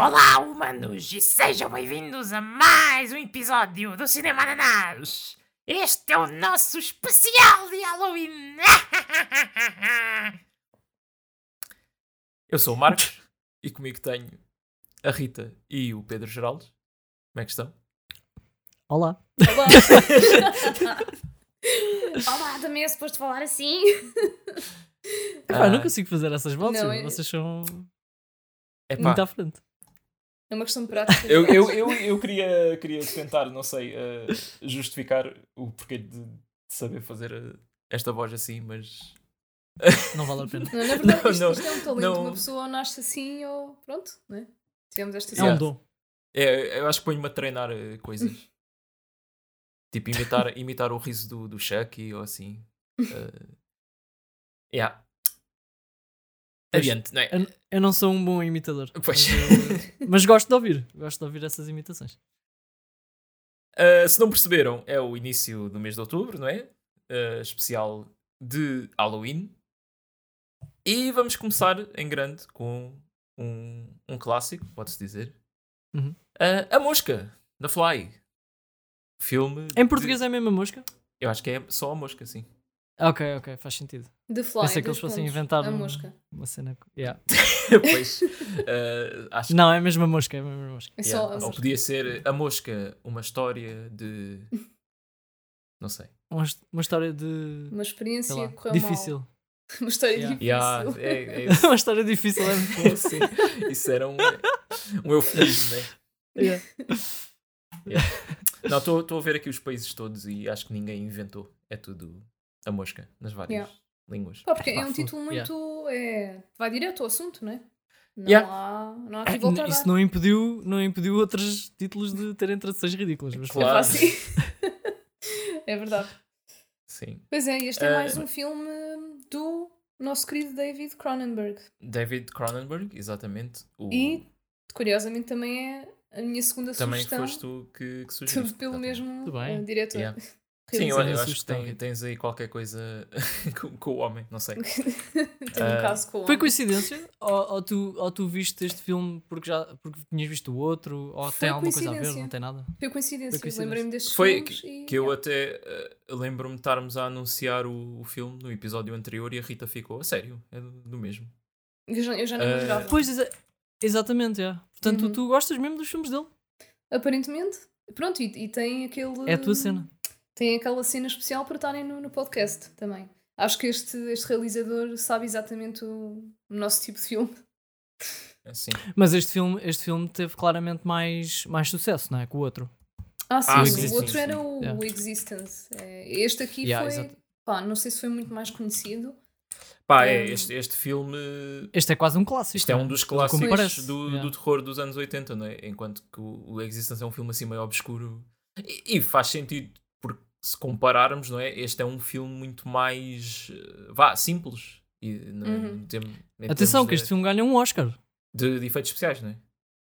Olá, humanos, e sejam bem-vindos a mais um episódio do Cinema Ananás. Este é o nosso especial de Halloween. Eu sou o Marcos e comigo tenho a Rita e o Pedro Geraldo. Como é que estão? Olá. Olá. Olá, também é suposto falar assim. Epá, Ah. não consigo fazer essas vozes. Não, Vocês são Epá, muito à frente. É uma questão prática. eu, eu, eu, eu queria, queria tentar, não sei, eh, justificar o porquê de, de saber fazer eh, esta voz assim, mas. Não vale a pena. Não, na verdade, Não, isto, não, isto é um talento. não. Uma pessoa ou nasce assim ou pronto, né? Tivemos esta É um dom. É, eu acho que ponho-me a treinar eh, coisas. tipo, imitar, imitar o riso do, do Chucky ou assim. Eh, yeah. Adiante, não é? Eu, eu não sou um bom imitador. Pois. Mas, eh, mas gosto de ouvir. Gosto de ouvir essas imitações. Uh, se não perceberam, é o início do mês de outubro, não é? Uh, especial de Halloween. E vamos começar em grande com um, um clássico, pode-se dizer. Uhum. Uh, a Mosca, da Fly. Filme. Em de- português é a mesma mosca? Eu acho que é só a Mosca, sim. Ok, ok, faz sentido. The Fly. Pensei que eles fossem pontos. inventar A um- mosca. uma cena. Yeah. pois. uh, acho que. Não, é a mesma mosca. É a mesma mosca. É yeah. Ou mosca. podia ser A Mosca, uma história de. Não sei. Uma, uma história de. Uma experiência lá, difícil. mal. Uma história Yeah. difícil. Yeah, é, é uma história difícil. É muito bom. Sim, isso era um, um eufemismo, né? Yeah. Não, estou a ver aqui os países todos e acho que ninguém inventou. É tudo a mosca, nas várias Yeah. línguas. Pá, porque é um título Yeah. muito. É, vai direto ao assunto, não é? Não, Yeah. há, não há Ah, aqui volta a Isso dar. não impediu, não impediu outros títulos de terem traduções ridículas. Mas Claro. É fácil. é verdade. Sim. Pois é, este é Ah, mais um filme do nosso querido David Cronenberg. David Cronenberg, exatamente. O... E, curiosamente, também é a minha segunda também sugestão. foste tu que, que sugeriste. Tudo pelo exatamente. mesmo eh, diretor. Yeah. Sim, eu, eu acho que tem- tens aí qualquer coisa com, com o homem, não sei. Tem um Ah, caso com o Foi homem. coincidência? Ou, ou tu, ou tu viste este filme porque, já, porque tinhas visto o outro? Ou Foi tem alguma coisa a ver? coincidência. Não tem nada? Foi coincidência. Foi coincidência. Lembrei-me destes Foi filmes e... Que eu yeah. até eh, lembro-me de estarmos a anunciar o, o filme no episódio anterior e a Rita ficou, a sério, é do, do mesmo. Eu já, eu já não Ah, me lembrava. Pois, exa- exatamente, é. Portanto, Uhum. tu gostas mesmo dos filmes dele. Aparentemente. Pronto, e, e tem aquele... É a tua cena. Tem aquela cena especial para estarem no, no podcast também. Acho que este, este realizador sabe exatamente o, o nosso tipo de filme. Assim. Mas este filme, este filme teve claramente mais, mais sucesso, não é? Que o outro. Ah, sim, Ah, o sim, outro sim, era o, Yeah. o Existence. É, Este aqui Yeah, foi... Pá, não sei se foi muito mais conhecido. Pá, é, este, este filme. Este é quase um clássico. Isto é um dos Como clássicos do, Yeah. do terror dos anos 80, não é? Enquanto que o, o Existence é um filme assim meio obscuro. E, e faz sentido, se compararmos, não é? Este é um filme muito mais. eh, vá, simples. E, é? Uhum. Em Atenção, que de- este filme ganha um Oscar. De, de efeitos especiais, não é?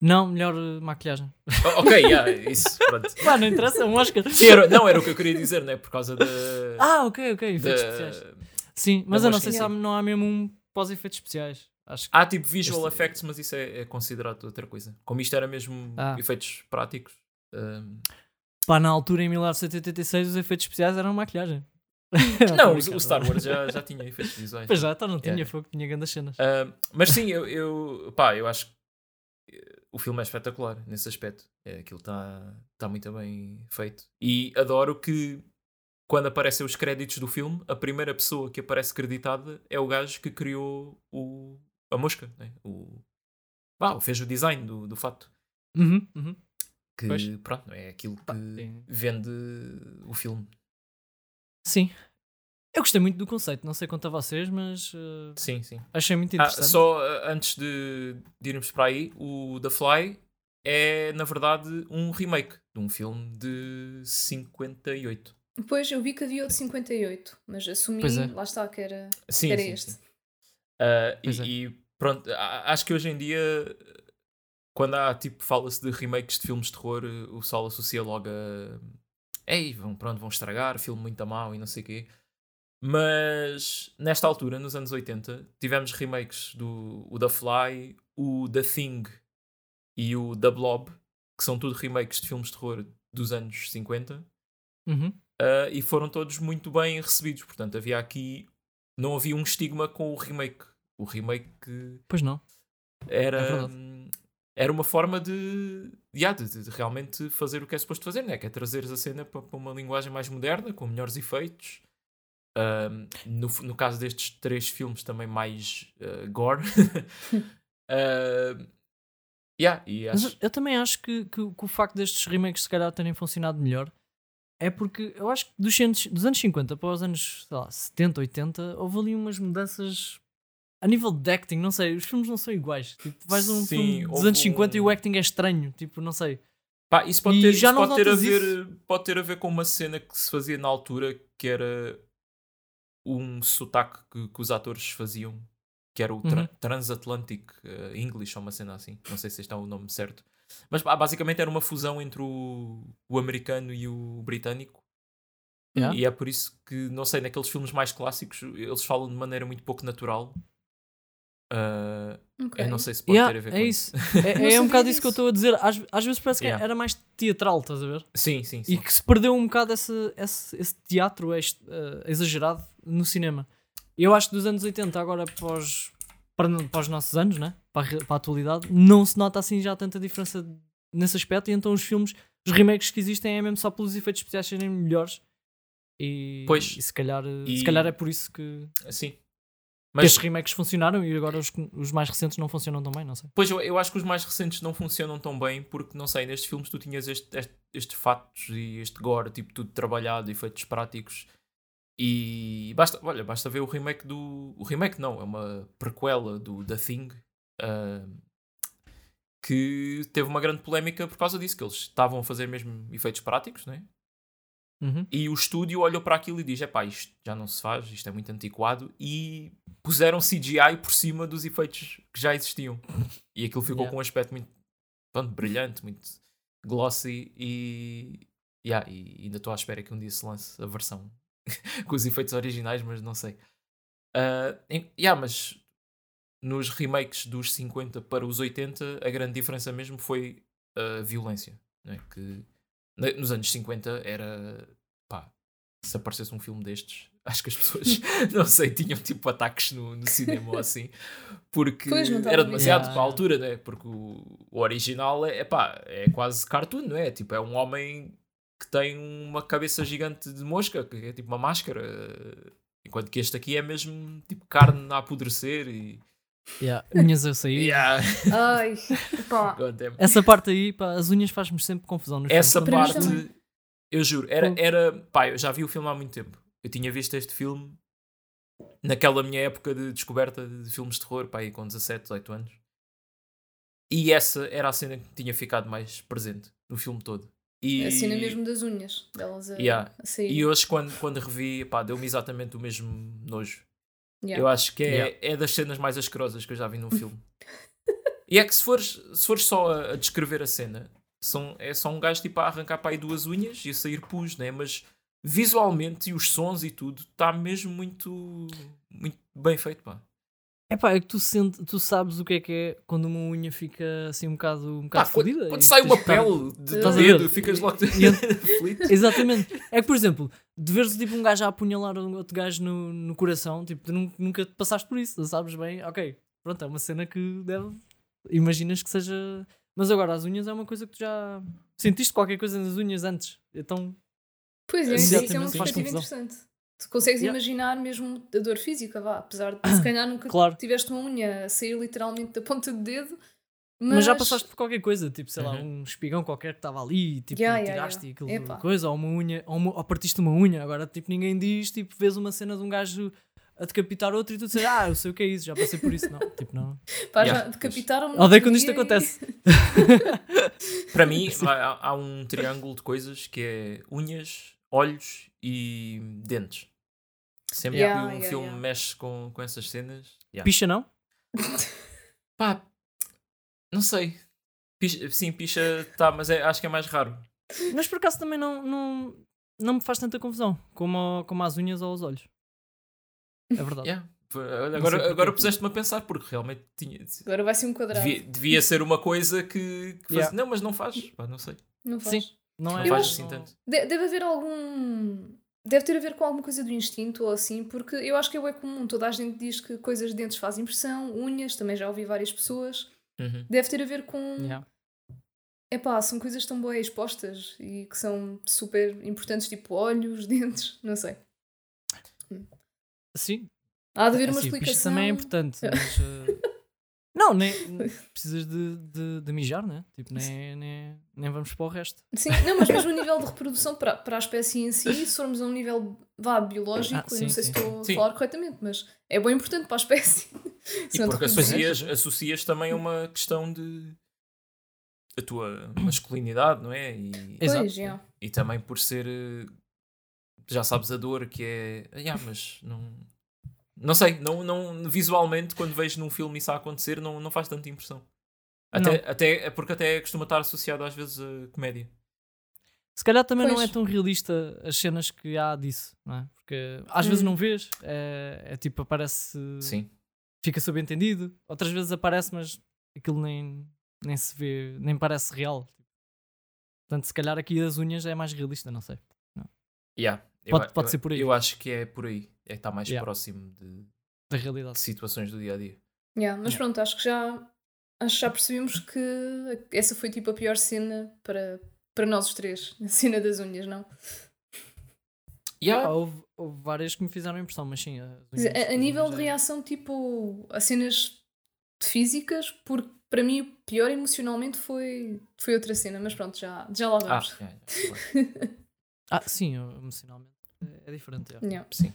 Não, melhor eh, maquilhagem. Oh, ok, yeah, isso, pronto. Pá, não interessa, é um Oscar. Sim, era- não, era o que eu queria dizer, não é? Por causa da. Ah, ok, ok, da- efeitos especiais. Sim, mas eu não sei se há, não há mesmo um pós-efeitos especiais. Acho que Há tipo visual Este- effects, mas isso é, é considerado outra coisa. Como isto era mesmo Ah. efeitos práticos. hum, Pá, na altura, em 1986, os efeitos especiais eram maquilhagem. Não, o, Star Wars já, já tinha efeitos visuais. Pois já, então não tinha Yeah. fogo, tinha grandes cenas. Ah, mas sim, eu, eu, pá, eu acho que eh, o filme é espetacular nesse aspecto. É, aquilo está tá muito bem feito. E adoro que quando aparecem os créditos do filme, a primeira pessoa que aparece creditada é o gajo que criou o, a mosca. Né? O, pá, fez o design do, do fato. Uhum, uhum. Que Pois. pronto, é aquilo que Pá, vende o filme. Sim. Eu gostei muito do conceito, não sei quanto a vocês, mas eh, Sim, sim. achei muito Ah, interessante. só ah, antes de, de irmos para aí, o The Fly é na verdade um remake de um filme de 58. Depois eu vi que havia o de 58, mas assumi, Pois é. lá está, que era, Sim, que era sim, este. sim. Ah, e, Pois é. e pronto, a- acho que hoje em dia, quando há tipo, fala-se de remakes de filmes de terror, o pessoal associa logo a. Ei, vão, pronto, vão estragar, filme muito a mau e não sei o quê. Mas nesta altura, nos anos 80, tivemos remakes do o The Fly, o The Thing e o The Blob, que são tudo remakes de filmes de terror dos anos 50, Uhum. ah, e foram todos muito bem recebidos. Portanto, havia aqui. Não havia um estigma com o remake. O remake Pois não. É era, verdade. Era uma forma de, yeah, de, de realmente fazer o que é suposto fazer, né? que é trazeres a cena para, para uma linguagem mais moderna, com melhores efeitos. No, no caso destes três filmes, também mais ah, gore. Ahm, yeah, e Mas acho, eu, eu também acho que, que, o- que o facto destes remakes se calhar terem funcionado melhor é porque eu acho que dos, dos anos 50 para os anos lá, 70, 80 houve ali umas mudanças a nível de acting, não sei, os filmes não são iguais. Tipo, vais um Sim, filme dos anos 50 e um- o acting é estranho, tipo, não sei. Pá, isso pode E ter, já isso não pode ter a ver, pode ter a ver com uma cena que se fazia na altura que era um sotaque que, que os atores faziam, que era o tra- Uhum. Transatlantic eh, English ou uma cena assim. Não sei se este é o nome certo. Mas pá, basicamente era uma fusão entre o, o americano e o britânico. Yeah. E é por isso que, não sei, naqueles filmes mais clássicos eles falam de maneira muito pouco natural. Ah, Ok. eu não sei se pode Yeah, ter a ver é com isso. isso. É, é um bocado isso que eu estou a dizer. Às, às vezes parece que Yeah. era mais teatral, estás a ver? sim, sim, sim. E que se perdeu um bocado esse, esse, esse teatro eh, exagerado no cinema. Eu acho que dos anos 80 agora para os, para, para os nossos anos, né? para, a, para a atualidade, não se nota assim já tanta diferença nesse aspecto. E então os filmes, os remakes que existem é mesmo só pelos efeitos especiais serem melhores. E, Pois. e se, calhar, E- se calhar é por isso que Sim. Estes remakes funcionaram e agora os, os mais recentes não funcionam tão bem, não sei. Pois eu, eu acho que os mais recentes não funcionam tão bem porque, não sei, nestes filmes tu tinhas este, este, estes fatos e este gore, tipo, tudo trabalhado, efeitos práticos. E basta, olha, basta ver o remake do. O remake não, é uma prequela do The Thing. ah, que teve uma grande polémica por causa disso, que eles estavam a fazer mesmo efeitos práticos, né? Uhum. E o estúdio olhou para aquilo e diz: Epá, isto já não se faz, isto é muito antiquado. E puseram CGI por cima dos efeitos que já existiam. E aquilo ficou Yeah. com um aspecto muito pronto, brilhante, muito glossy. E, yeah, e ainda estou à espera que um dia se lance a versão com os efeitos originais, mas não sei. Ah, em- yeah, mas nos remakes dos 50 para os 80, a grande diferença mesmo foi a violência. não é? Que nos anos 50 era pá, se aparecesse um filme destes, acho que as pessoas não sei, tinham tipo ataques no, no cinema ou assim, porque Pois, não estava era demasiado para a altura, né? Porque o, o original é, pá, é quase cartoon, não é? Tipo, é um homem que tem uma cabeça gigante de mosca, que é tipo uma máscara, enquanto que este aqui é mesmo tipo carne a apodrecer e Yeah. Unhas a sair. Yeah. Ai, pá. Essa parte aí, pá, as unhas faz-me sempre confusão. nos Essa filmes. Parte, eu juro, era, era. Pá, eu já vi o filme há muito tempo. Eu tinha visto este filme naquela minha época de descoberta de filmes de terror, pá, aí com 17, 18 anos. E essa era a cena que tinha ficado mais presente no filme todo. E, A cena mesmo das unhas delas a, Yeah. a sair. e hoje, quando, quando revi, pá, deu-me exatamente o mesmo nojo. Yeah. Eu acho que é, Yeah. é das cenas mais asquerosas que eu já vi num filme. e é que se fores, se fores só a, a descrever a cena, são, é só um gajo tipo a arrancar para aí duas unhas e a sair pus, né? Mas visualmente e os sons e tudo está mesmo muito, muito bem feito, pá. É pá, é que tu, sente, tu sabes o que é que é quando uma unha fica assim um bocado, um bocado quando, fodida. quando e sai tens uma pele de Estás a dedo, ver? ficas logo E- aflito. Exatamente. É que, por exemplo, de veres tipo um gajo a apunhalar um outro gajo no, no coração, tipo, tu nun- nunca te passaste por isso, sabes bem? Ok, pronto, é uma cena que deve. Imaginas que seja. Mas agora, as unhas é uma coisa que tu já. Sentiste qualquer coisa nas unhas antes, então. Pois é, isso é uma perspectiva interessante. Tu consegues Yeah. imaginar mesmo a dor física, vá, apesar de se calhar nunca Claro. tiveste uma unha a sair literalmente da ponta do dedo. Mas, Mas, já passaste por qualquer coisa, tipo, sei lá, Uhum. um espigão qualquer que estava ali e tipo, Yeah, yeah, tiraste yeah. aquilo coisa, ou uma unha, ou, uma- ou partiste uma unha. Agora, tipo, ninguém diz, tipo, vês uma cena de um gajo a decapitar outro e tu dizes, ah, eu sei o que é isso, já passei por isso. Não, tipo, não. Pá, Yeah, já decapitaram-me. Odeio quando isto e- acontece. Para mim, há, há um triângulo de coisas que é unhas, olhos e dentes. Sempre Yeah, que um yeah, filme yeah. mexe com, com essas cenas. yeah. Picha não? Pá, não sei. Picha- sim, picha tá, mas é- acho que é mais raro. Mas por acaso também não, não, não me faz tanta confusão como, como as unhas ou os olhos. É verdade. Yeah. Agora, agora puseste-me a pensar, porque realmente tinha. Agora vai ser um quadrado. Devia, devia ser uma coisa que. que faz- Yeah. Não, mas não faz. Pá, não sei. Não faz. Sim. Não é Não faz assim tanto. De- deve haver algum. Deve ter a ver com alguma coisa do instinto ou assim, porque eu acho que é comum. Toda a gente diz que coisas de dentes fazem impressão, unhas, também já ouvi várias pessoas. Uhum. Deve ter a ver com. Yeah. Epá, são coisas tão boas expostas e que são super importantes, tipo olhos, dentes, não sei. Sim, Há de haver uma assim, explicação. também é importante, mas. eh, Não, nem precisas de, de, de mijar, né? Tipo, nem, nem, nem vamos para o resto. Sim, não, mas mesmo o nível de reprodução para, para a espécie em si, se formos a um nível vá, biológico, Ah, sim, não sei sim. se estou Sim. a falar corretamente, mas é bem importante para a espécie. E porque associas, associas também a uma questão de. a tua masculinidade, não é? E, Exato. Pois, já. e também por ser. eh, Já sabes a dor que é. Ah, yeah, mas não. Não sei, não, não, visualmente, quando vejo num filme isso a acontecer, não, não faz tanta impressão. Até, até, é porque até costuma estar associado às vezes a comédia. Se calhar também não Pois. é tão realista as cenas que há disso, não é? Porque às vezes Hum. não vês, é, é tipo, aparece, Sim. fica subentendido, outras vezes aparece, mas aquilo nem, nem se vê, nem parece real. Portanto, se calhar aqui as unhas é mais realista, não sei. Yeah. Eu Pode- a- pode eu- ser por aí. Eu acho que é por aí. É que está mais Yeah. próximo de, Da de realidade. situações do dia a dia. Yeah, mas Yeah. pronto, acho que já acho que já percebemos que essa foi tipo a pior cena para, para nós os três. A cena das unhas, não? Yeah. Ah, houve, houve várias que me fizeram impressão, mas sim. unhas- a, a nível de é- reação, tipo, a cenas físicas, porque para mim o pior emocionalmente foi, foi outra cena, mas pronto, já, já lá Ah, vamos. yeah, yeah, claro. Ah, sim, emocionalmente é, é diferente. é. Yeah. Sim.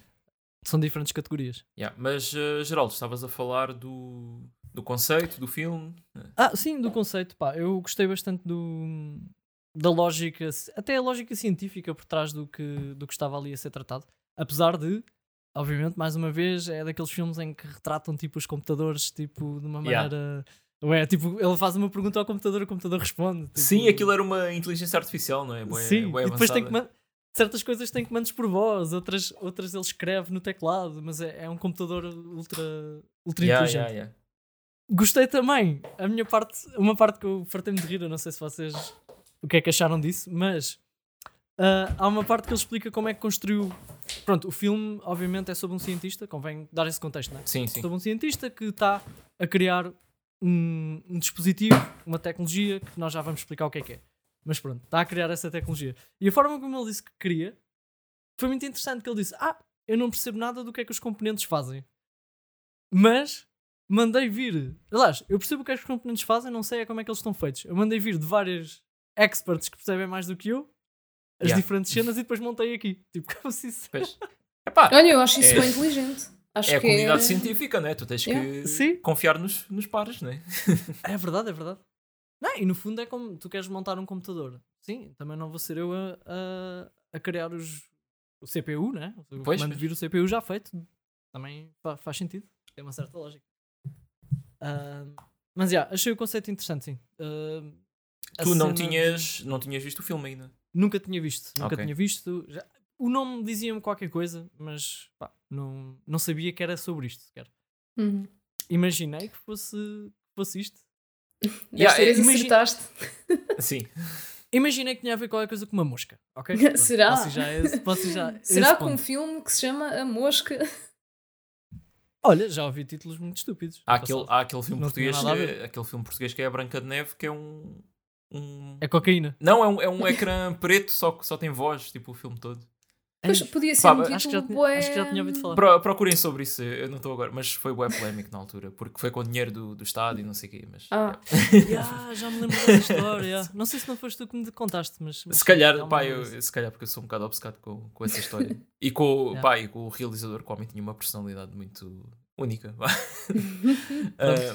São diferentes categorias. Yeah. Mas, uh, Geraldo, estavas a falar do, do conceito do filme. Ah, sim, do conceito, pá, eu gostei bastante do, da lógica, até a lógica científica por trás do que, do que estava ali a ser tratado. Apesar de, obviamente, mais uma vez, é daqueles filmes em que retratam tipo os computadores tipo, de uma Yeah. maneira. Ué, tipo, ele faz uma pergunta ao computador, o computador responde. tipo- Sim, aquilo era uma inteligência artificial, não é? Bué, Sim, bué e depois tem que certas coisas têm comandos por voz, outras, outras ele escreve no teclado, mas é, é um computador ultra, ultra Yeah, inteligente. yeah, yeah. Gostei também. A minha parte, uma parte que eu fartei-me de rir, eu não sei se vocês o que é que acharam disso, mas ah, há uma parte que ele explica como é que construiu. Pronto, o filme, obviamente, é sobre um cientista, convém dar esse contexto, não é? Sim, sim. Sobre um cientista que está a criar um, um dispositivo, uma tecnologia que nós já vamos explicar o que é que é. Mas pronto, está a criar essa tecnologia. E a forma como ele disse que queria foi muito interessante. Que ele disse: Ah, eu não percebo nada do que é que os componentes fazem, mas mandei vir. Aliás, eu percebo o que é que os componentes fazem, não sei é como é que eles estão feitos. Eu mandei vir de vários experts que percebem mais do que eu as Yeah. diferentes cenas e depois montei aqui. Tipo, como se isso. Pois. Epá, Olha, eu acho isso É- bem inteligente. Acho é a que comunidade é... científica, não é? Tu tens que Yeah. Sim. confiar nos, nos pares, não é? É verdade, é verdade. Não, e no fundo é como tu queres montar um computador. Sim, também não vou ser eu a, a, a criar os, o CPU, né? O Pois, vir o CPU já feito. Também fa- faz sentido. Tem uma certa lógica. Ah, mas já, achei o conceito interessante, sim. A Tu não cena- tinhas, não tinhas visto o filme ainda. Nunca tinha visto, nunca Ok. tinha visto. Já- O nome dizia-me qualquer coisa, mas pá, não, não sabia que era sobre isto sequer. Uhum. Imaginei que fosse, que fosse isto. Yeah, vez é, imagina- acertaste. Sim. Imaginei que tinha a ver qualquer coisa com uma mosca, ok? Será? Posso já, posso já Será que um filme que se chama A Mosca? Olha, já ouvi títulos muito estúpidos. Há aquele, há aquele filme Não português, eh, aquele filme português que é a Branca de Neve, que é um. um... É cocaína. Não, é um, é um ecrã preto, só que só tem voz, tipo o filme todo. Pois, podia ser Pá, um acho acho, que tinha, acho que já tinha ouvido falar. Pro- procurem sobre isso, eu não estou agora, mas foi bué polémico na altura, porque foi com dinheiro do, do Estado e não sei o quê. Mas, Ah. Ya, já me lembro dessa história. Não sei se não foste tu que me contaste, mas. mas Se calhar, me pá, eu, se calhar porque eu sou um bocado obcecado com, com essa história. E com, Yeah. pá, e com o realizador, que o homem tinha uma personalidade muito única. Ah,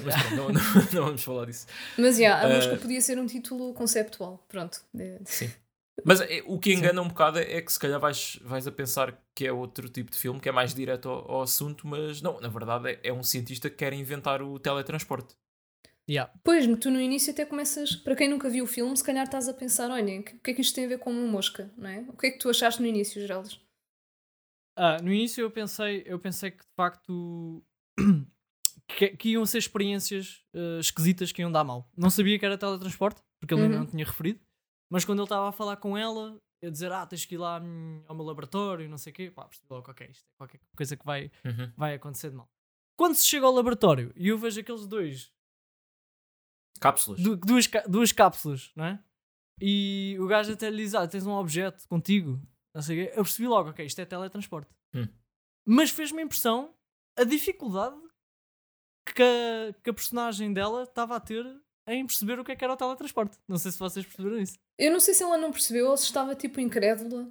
mas pronto, não, não, não vamos falar disso. Mas já, A Eh, Mosca podia ser um título conceptual. Pronto. É- Mas é, o que engana um bocado é, que se calhar vais, vais a pensar que é outro tipo de filme, que é mais direto ao, ao assunto, mas não, na verdade é, é um cientista que quer inventar o teletransporte. Ya. Pois, tu no início até começas, para quem nunca viu o filme, se calhar estás a pensar, olha, o que, é que isto tem a ver com uma mosca, não é? O que é que tu achaste no início, Geraldes? Ah, no início eu pensei, eu pensei que de facto que, que iam ser experiências eh, esquisitas que iam dar mal. Não sabia que era teletransporte, porque ele ainda Uhum. não tinha referido. Mas quando ele estava a falar com ela, a dizer: Ah, tens que ir lá hum, ao meu laboratório, não sei o quê, pá, percebi logo: Ok, isto é qualquer coisa que vai, Uhum. vai acontecer de mal. Quando se chega ao laboratório e eu vejo aqueles dois Cápsulas. du- duas, duas cápsulas, não é? E o gajo até lhe diz: Ah, tens um objeto contigo, não sei o quê. Eu percebi logo: Ok, isto é teletransporte. Hum. Mas fez-me a impressão a dificuldade que a, que a personagem dela estava a ter em perceber o que é que era o teletransporte. Não sei se vocês perceberam isso. Eu não sei se ela não percebeu ou se estava tipo incrédula.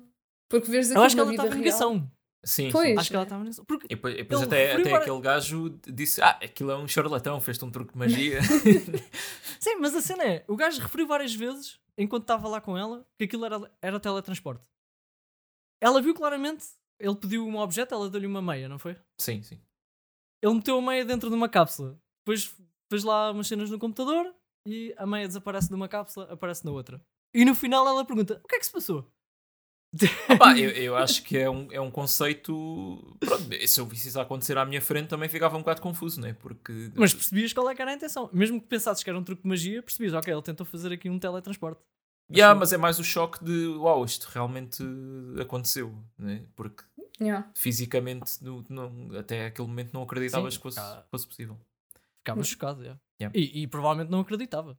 Porque vês Eu aquilo acho que ela estava em real. negação. Sim, Pois. Acho que ela estava em negação. Porque E depois, e depois até, até aquele gajo disse: Ah, aquilo é um charlatão, fez-te um truque de magia. Sim, mas a cena é, o gajo referiu várias vezes, enquanto estava lá com ela, que aquilo era, era teletransporte. Ela viu claramente, ele pediu um objeto, ela deu-lhe uma meia, não foi? sim, sim. Ele meteu a meia dentro de uma cápsula. Depois fez lá umas cenas no computador e a meia desaparece de uma cápsula, aparece na outra. E no final ela pergunta: o que é que se passou? Opa, eu, eu acho que é um, é um conceito. Pronto, se eu visse isso acontecer à minha frente também ficava um bocado confuso, não é? Porque. Mas percebias qual é que era a intenção. Mesmo que pensasses que era um truque de magia, percebias, ok, ele tentou fazer aqui um teletransporte. Yeah, mas é mais o choque de uau, isto realmente aconteceu, né? porque Yeah. fisicamente no- não- até aquele momento não acreditavas Sim, que fosse, cá- fosse possível. Ficava chocado, yeah. Yeah. E, e provavelmente não acreditava.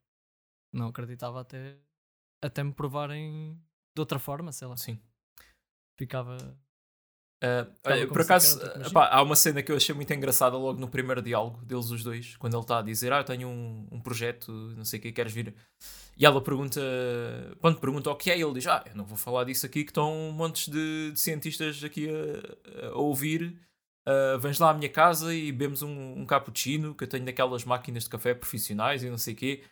Não acreditava até, até me provarem de outra forma, sei lá. Sim. Ficava. Ficava olha, por acaso, epá, há uma cena que eu achei muito engraçada logo no primeiro diálogo deles os dois, quando ele está a dizer, ah, eu tenho um, um projeto, não sei o que, queres vir? E ela pergunta, quando pergunta o que é, ele diz, ah, eu não vou falar disso aqui, que estão montes de, de cientistas aqui a, a ouvir, Ah, vens lá à minha casa e bebemos um, um cappuccino, que eu tenho daquelas máquinas de café profissionais e não sei o quê.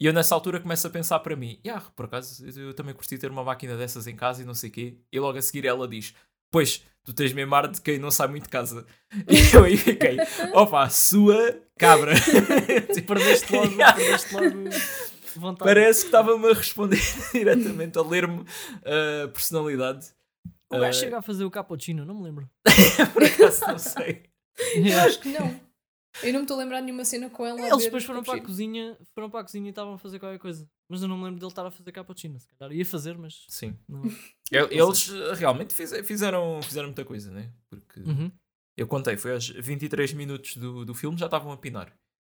E eu nessa altura começo a pensar para mim, yeah, por acaso eu, também curti ter uma máquina dessas em casa e não sei o quê. E logo a seguir ela diz, pois, tu tens mesmo ar de quem não sai muito de casa. E eu aí fiquei, opa, sua cabra. Perdeste logo, Yeah. perdeste logo vontade. Parece que estava-me a responder diretamente, a ler-me a personalidade. O gajo Ah, chega a fazer o cappuccino, não me lembro. por acaso não sei. Eu acho que não. Eu não me estou a lembrar de nenhuma cena com ela. Eles depois foram para a cozinha, foram para a cozinha e estavam a fazer qualquer coisa. Mas eu não me lembro dele estar a fazer cappuccino. Se calhar ia fazer, mas Sim. não. Eu- Eles realmente fize- fizeram, fizeram muita coisa, né? Porque Uhum. eu contei, foi aos 23 minutos do, do filme, já estavam a pinar.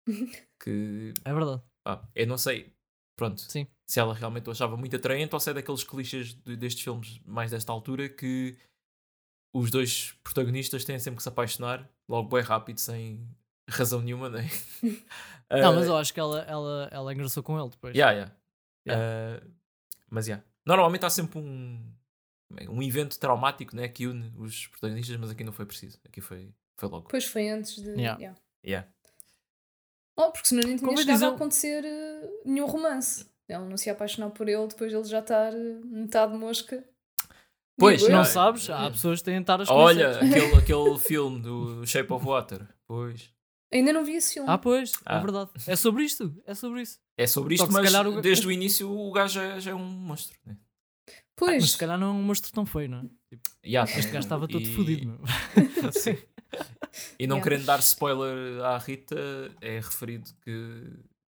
Que, É verdade. pá, eu não sei, pronto, Sim. se ela realmente o achava muito atraente ou se é daqueles clichês de- destes filmes mais desta altura que os dois protagonistas têm sempre que se apaixonar logo bem rápido, sem razão nenhuma, né? Não, Ah, mas eu acho que ela, ela, ela engraçou com ele depois. Yeah, yeah. Uh, mas yeah. Normalmente há sempre um, um evento traumático né, que une os protagonistas, mas aqui não foi preciso. Aqui foi, foi logo. Depois foi antes de. Yeah. yeah. Yeah. Oh, porque senão nem tinha Como chegado a acontecer eh, nenhum romance. Ela não se ia apaixonar por ele depois de ele já estar eh, metade mosca. Pois, Digo. Não Ah, sabes? é. Há pessoas que têm taras Olha, conhecidas. aquele, aquele filme do Shape of Water. Pois. Ainda não vi esse filme. Ah, pois, Ah. é verdade. É sobre isto. É sobre isso. É sobre isto, mas calhar o- desde o início o gajo já, já é um monstro. Né? pois. Mas se calhar não é um monstro tão feio, não é? Tipo, Yeah, este gajo estava todo e- fodido, meu. E não Yeah. querendo dar spoiler à Rita, é referido que,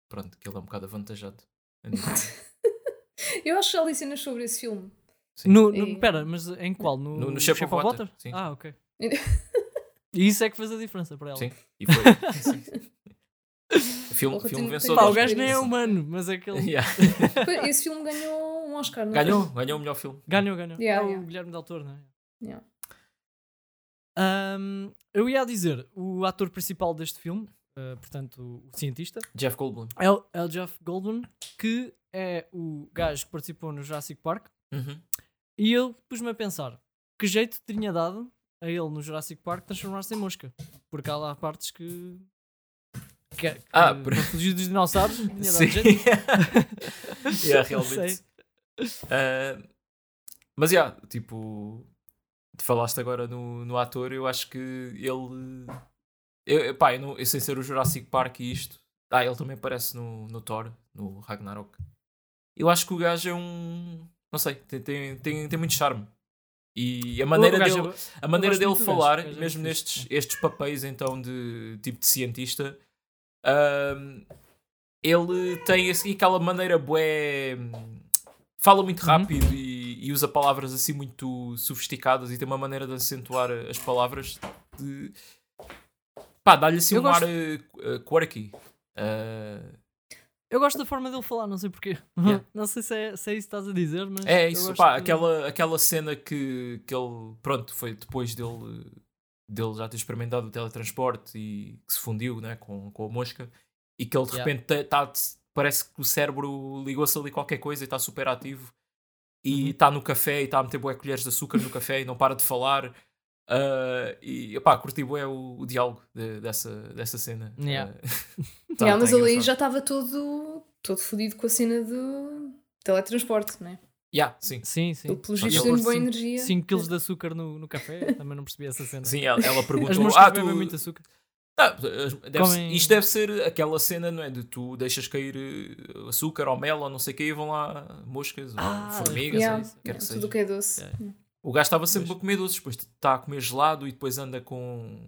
pronto, que ele é um bocado avantajado. Eu acho que já li cenas sobre esse filme. Sim. No, no, E- pera, mas em qual? No, No- no Shape of Water, sim. Ah, ok. E isso é que fez a diferença para ela. Sim. E foi. sim. filme, Porra, filme vencedor. Pá, o gajo nem é humano, mas é que ele Yeah. Esse filme ganhou um Oscar, não Ganhou, ganhou o melhor filme. ganhou, ganhou. Yeah, é o yeah. Guilherme Del Toro, não é? Yeah. Ahm, eu ia dizer, o ator principal deste filme, ah, portanto, o, o cientista, Jeff Goldblum. é o, é o Jeff Goldblum, que é o gajo que participou no Jurassic Park. Uhum. E eu pus-me a pensar que jeito tinha dado a ele no Jurassic Park transformar-se em mosca. Porque há lá partes que. que, que Ah, por- fugir dos dinossauros tinha dado jeito. yeah, realmente. Ah, mas, yeah, tipo, falaste agora no, no ator, eu acho que ele. Eu, pá, eu, não- eu sem ser o Jurassic Park e isto. Ah, ele também aparece no, no Thor, no Ragnarok. Eu acho que o gajo é um. Não sei, tem, tem, tem, tem muito charme. E a maneira gajo- dele, a maneira dele falar, gajo é mesmo nestes estes papéis então de tipo de cientista, ahm, ele tem assim, aquela maneira bué. Fala muito Uhum. rápido e, e usa palavras assim muito sofisticadas e tem uma maneira de acentuar as palavras de. Pá, dá-lhe assim Eu um gosto- ar eh, eh, quirky. Ah, Eu gosto da forma dele falar, não sei porquê. Yeah. não sei se é, se é isso que estás a dizer, mas. É isso, pá, de- aquela, aquela cena que, que ele, pronto, foi depois dele, dele já ter experimentado o teletransporte e que se fundiu né, com, com a mosca e que ele de Yeah. repente tá, tá- parece que o cérebro ligou-se ali qualquer coisa e está super ativo e Uhum. está no café e está a meter bué colheres de açúcar no café e não para de falar. ah, e pá, curti bué o, o diálogo de- dessa, dessa cena. Yeah. Ah, tá- Yeah, mas tá engraçado. já estava todo, todo fodido com a cena do teletransporte, não é? Yeah, sim. Sim, sim. Pelos vistos, ele- boa cinco- energia. 5 kg de açúcar no, no café, também não percebi essa cena. Sim, ela, ela perguntou: Ah, tu, muito açúcar. Ah, deve Comem- Isto deve ser aquela cena, não é? De tu deixas cair eh, açúcar ou mel ou não sei o que e vão lá moscas Ah, ou formigas, Yeah, ou isso, quer yeah, que tudo seja. o que é doce. Yeah. O gajo estava sempre a comer doces, depois está a comer gelado e depois anda com.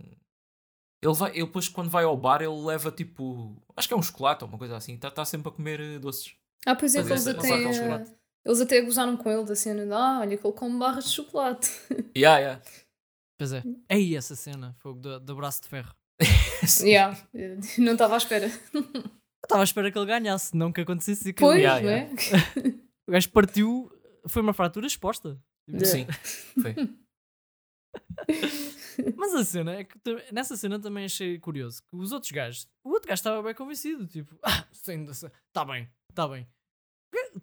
Ele vai, ele depois quando vai ao bar ele leva tipo. Acho que é um chocolate ou uma coisa assim, está tá sempre a comer eh, doces. Ah, pois é, que eles até, eles até gozaram com ele da cena de ah, olha que ele come barras de chocolate. Yeah, yeah. Pois é. Aí essa cena, fogo do, do braço de ferro. Sim. yeah, não estava à espera. Eu estava à espera que ele ganhasse, não que acontecesse aquilo. Pois, Yeah, não yeah. é? O gajo partiu, foi uma fratura exposta. Sim, foi. Mas a cena é que nessa cena também achei curioso que os outros gajos, o outro gajo estava bem convencido, tipo, ah, está bem, está bem.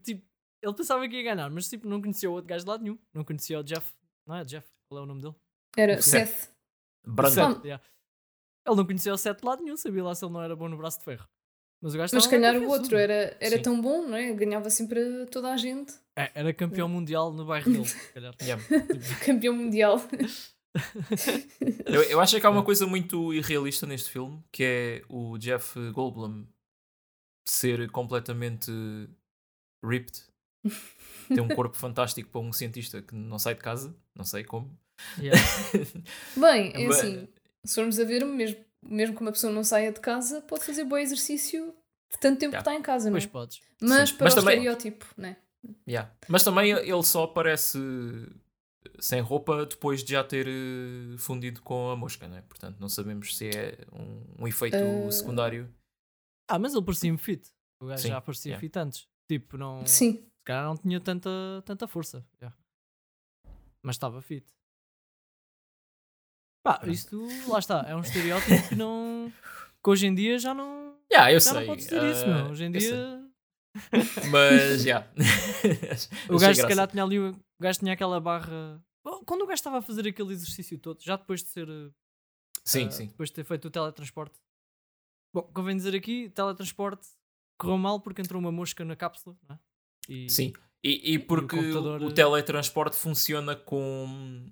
Tipo, ele pensava que ia ganhar, mas tipo, não conhecia o outro gajo de lado nenhum, não conhecia o Jeff, não é Jeff, qual é o nome dele? Era Seth. Seth. Brandon. Seth, yeah. Ele não conhecia o Seth de lado nenhum, sabia lá se ele não era bom no braço de ferro. Mas o gajo Mas calhar o outro era, era Sim. tão bom, não é? Ganhava sempre a toda a gente. É, era campeão mundial no bairro dele, se calhar. Yeah. Campeão mundial. Eu, eu acho que há uma coisa muito irrealista neste filme, que é o Jeff Goldblum ser completamente ripped. Tem um corpo fantástico para um cientista que não sai de casa, não sei como. Yeah. Bem, é assim, se formos a ver, mesmo, mesmo que uma pessoa não saia de casa, pode fazer bom exercício de tanto tempo Yeah. que está em casa, não Pois é? podes. Mas Sim. para Mas o também- estereótipo, não é? Yeah. Mas também ele só aparece sem roupa depois de já ter eh, fundido com a mosca, né? Portanto, não sabemos se é um, um efeito Eh, secundário. Ah, mas ele parecia-me fit. O gajo Sim, já parecia yeah. fit antes. Tipo, não. Sim. Se calhar não tinha tanta, tanta força. yeah. Mas estava fit. Pá, isto, lá está, é um estereótipo que não. que hoje em dia já não. Yeah, eu já sei. não podes dizer isso, ah, meu. Hoje em dia. Mas, já. O gajo, se calhar, tinha ali. O gajo tinha aquela barra. Quando o gajo estava a fazer aquele exercício todo, já depois de ser. eh, Sim, ah, sim. Depois de ter feito o teletransporte. Bom, convém dizer aqui: teletransporte correu mal porque entrou uma mosca na cápsula, não é? E- Sim. E, e porque o, computador, o eh, teletransporte funciona com.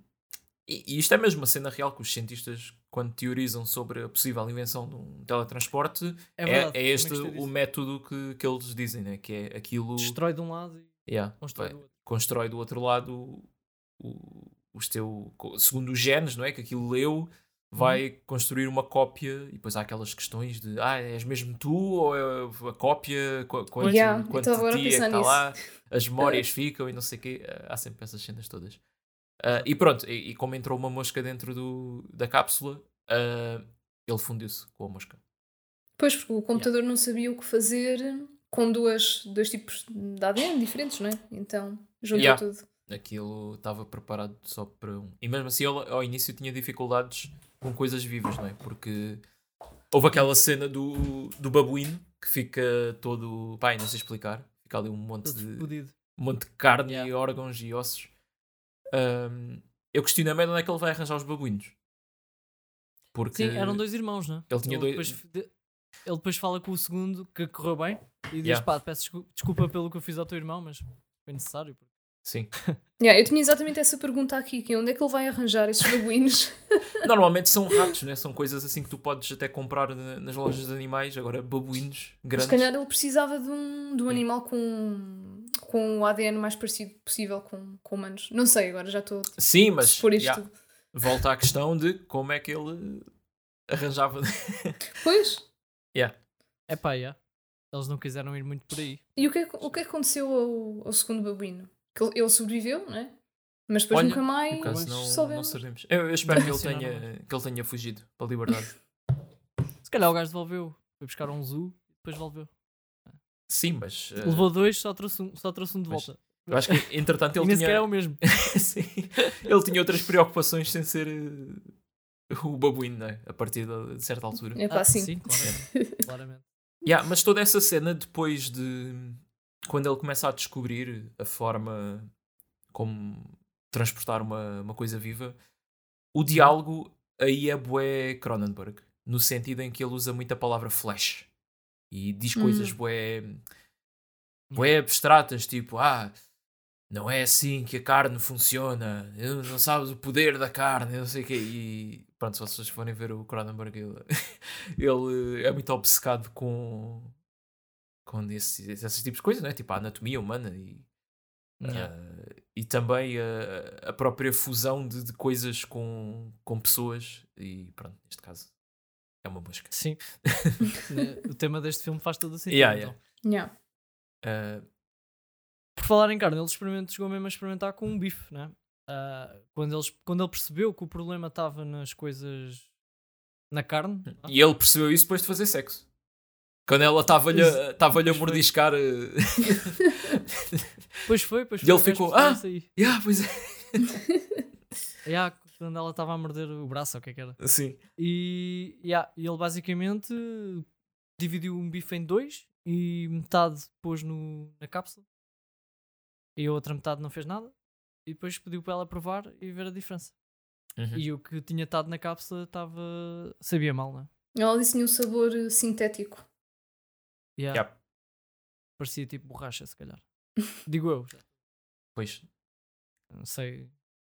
E, e isto é mesmo uma cena real que os cientistas, quando teorizam sobre a possível invenção de um teletransporte, É, é, verdade, é este o método que, que eles dizem, né? que é aquilo. Destrói de um lado e Yeah, constrói do outro. constrói do outro lado o, os teu. Segundo os genes, não é? Que aquilo leu, vai Uhum. construir uma cópia e depois há aquelas questões de ah, és mesmo tu ou é a cópia? Qu quanto, Yeah, eu quanto estava agora a de ti é que está lá? As memórias ficam e não sei o quê. Há sempre essas cenas todas. Ah, e pronto, e, e como entrou uma mosca dentro do, da cápsula, ah, ele fundiu-se com a mosca. Pois, porque o computador não sabia o que fazer com duas, dois tipos de ADN diferentes, não é? Então, juntou Yeah. tudo. Aquilo estava preparado só para um. E mesmo assim, ele ao início tinha dificuldades com coisas vivas, não é? Porque houve aquela cena do, do babuíno que fica todo. Pai, não sei explicar. Fica ali um monte Todo de, fodido. um monte de carne Yeah. e órgãos e ossos. Ahm, eu questionei-me onde é que ele vai arranjar os babuínos. Porque Sim, eram dois irmãos, não é? Ele tinha dois- Depois, de- ele depois fala com o segundo que correu bem e diz: Yeah. pá, peço desculpa, pelo que eu fiz ao teu irmão, mas foi necessário. porque- Sim. Yeah, eu tinha exatamente essa pergunta aqui, que é onde é que ele vai arranjar esses babuínos? Normalmente são ratos, né? são coisas assim que tu podes até comprar na- nas lojas de animais. Agora, babuínos Se grandes. calhar ele precisava de um, de um animal com, com o ADN mais parecido possível com, com humanos. Não sei, agora já estou Sim, mas a supor isto yeah, volta à questão de como é que ele arranjava. Pois, É pá, yeah. Eles não quiseram ir muito por aí. e o que, é que- o que é que aconteceu ao, ao segundo babuíno? Que ele, ele sobreviveu, não é? Mas depois Olha, nunca mais Por não, não soubemos. sabemos. Eu, eu espero que ele, não, tenha, que ele tenha fugido para a liberdade. Se calhar o gajo devolveu. Foi buscar um zoo e depois devolveu. Sim, mas eh, Levou dois, só trouxe um, só trouxe um de Mas volta. eu acho que entretanto E ele nem sequer é tinha, o mesmo. Sim. ele tinha outras preocupações sem ser eh, o babuíno, não é? A partir de, de certa altura. É pá, Ah, sim. sim, claramente. claramente. Yeah, mas toda essa cena depois de quando ele começa a descobrir a forma como transportar uma, uma coisa viva, o diálogo aí é bué Cronenberg, no sentido em que ele usa muito a palavra flash e diz coisas Hum. bué, bué abstratas, tipo, ah, não é assim que a carne funciona, não sabes o poder da carne, não sei o quê. E pronto, se vocês forem ver o Cronenberg, ele, ele é muito obcecado com, com esses, esses tipos de coisas, né? tipo a anatomia humana e, Yeah. ah, e também a, a própria fusão de, de coisas com, com pessoas. E pronto, neste caso é uma mosca. Sim. o tema deste filme faz todo o sentido. Yeah, então. Yeah. Ah, Por falar em carne, ele chegou mesmo a experimentar com um bife, né? Ah, quando, eles, quando ele percebeu que o problema estava nas coisas. na carne. e ele percebeu isso depois de fazer sexo. Quando ela estava-lhe a- a Pois foi. mordiscar. eh, Pois foi, pois E foi. ele ficou, "Ah!" yeah, pois é. Yeah, quando ela estava a morder o braço, ou o que é que era. Sim. E, yeah, e ele basicamente dividiu um bife em dois e metade pôs no, na cápsula e a outra metade não fez nada. E depois pediu para ela provar e ver a diferença. Uhum. E o que tinha estado na cápsula estava. sabia mal, não é? Ela disse que tinha um sabor eh, sintético. Yeah. Yeah. Parecia tipo borracha, se calhar. Digo eu, já. Pois. não sei.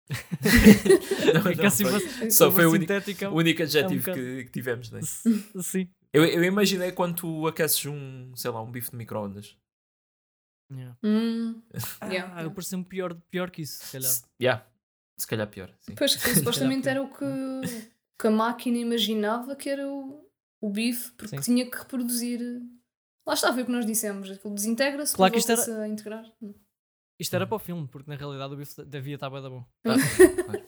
Não, É não, assim, foi- só foi o único- é um- único adjetivo bocado- que, que tivemos, né? Sim. Eu, eu imaginei quando tu aqueces um, sei lá, um bife de micro-ondas. Yeah. Hum, Ah, Yeah, eu parecia-me pior, pior que isso, se calhar. Se- yeah. Se calhar pior. Sim. Pois que supostamente era o que, que a máquina imaginava que era o, o bife, porque Sim. tinha que reproduzir. Lá está, foi o que nós dissemos. Aquilo desintegra-se, Claro que isto volta-se a integrar. Isto era para o filme, porque na realidade o bife devia estar bem da bom. Ah, claro.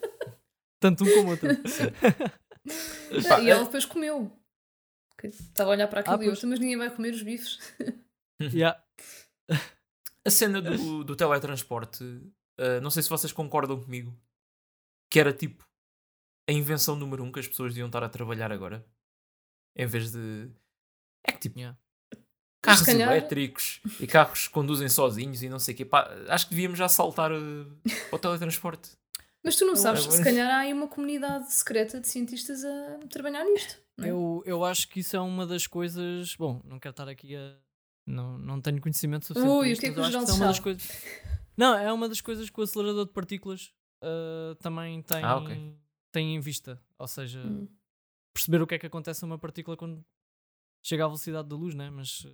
Tanto um como o outro. Pá, Ah, e é- ela depois comeu. Estava a olhar para aquilo Ah, e pois. outra, mas ninguém vai comer os bifes. yeah. A cena do, do teletransporte, uh, não sei se vocês concordam comigo, que era tipo a invenção número um que as pessoas deviam estar a trabalhar agora, em vez de. É que tipo. Yeah. Carros calhar- elétricos e carros que conduzem sozinhos e não sei o quê. Pá, acho que devíamos já saltar uh, ao teletransporte. Mas tu não sabes, se calhar há aí uma comunidade secreta de cientistas a trabalhar nisto. não é? Eu, eu acho que isso é uma das coisas. Bom, não quero estar aqui a. Não, não tenho conhecimento suficiente. Ui, para o isto, que é que o isso é uma das sabe? coisas. Não, é uma das coisas que o acelerador de partículas ah, também tem, Ah, ok. tem em vista. Ou seja, Hum. perceber o que é que acontece a uma partícula quando chega à velocidade da luz, né? Mas eh,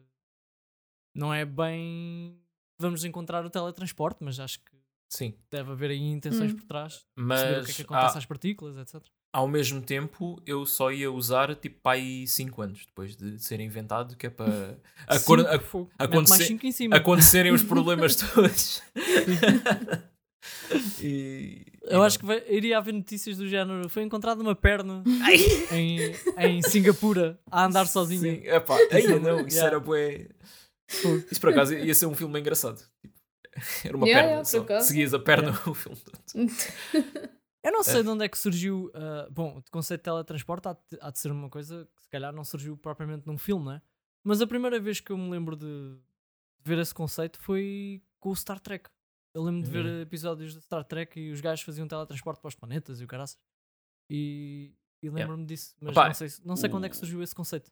não é bem. Vamos encontrar o teletransporte, mas acho que Sim. deve haver aí intenções Hum. por trás. Perceber o que é Mas que acontece há- às partículas, etc. ao mesmo tempo eu só ia usar tipo para aí 5 anos depois de ser inventado, que é para acor- acontecer- acontecerem os problemas todos. e, Eu acho que vai- iria haver notícias do género. Foi encontrada uma perna em, em Singapura a andar sozinha. Sim, epá, aí não, isso Yeah. era bué. Isso por acaso ia ser um filme engraçado. Tipo, era uma Yeah, perna yeah. Seguias a perna o filme todo. Eu não sei de onde é que surgiu. ah, bom, o conceito de teletransporte há de, há de ser uma coisa que se calhar não surgiu propriamente num filme, não é? Mas a primeira vez que eu me lembro de ver esse conceito foi com o Star Trek. Eu lembro de ver Uhum. episódios de Star Trek e os gajos faziam teletransporte para os planetas e o caraças. E, e lembro-me disso, mas Opa, não sei, se- não sei quando é que o- surgiu esse conceito.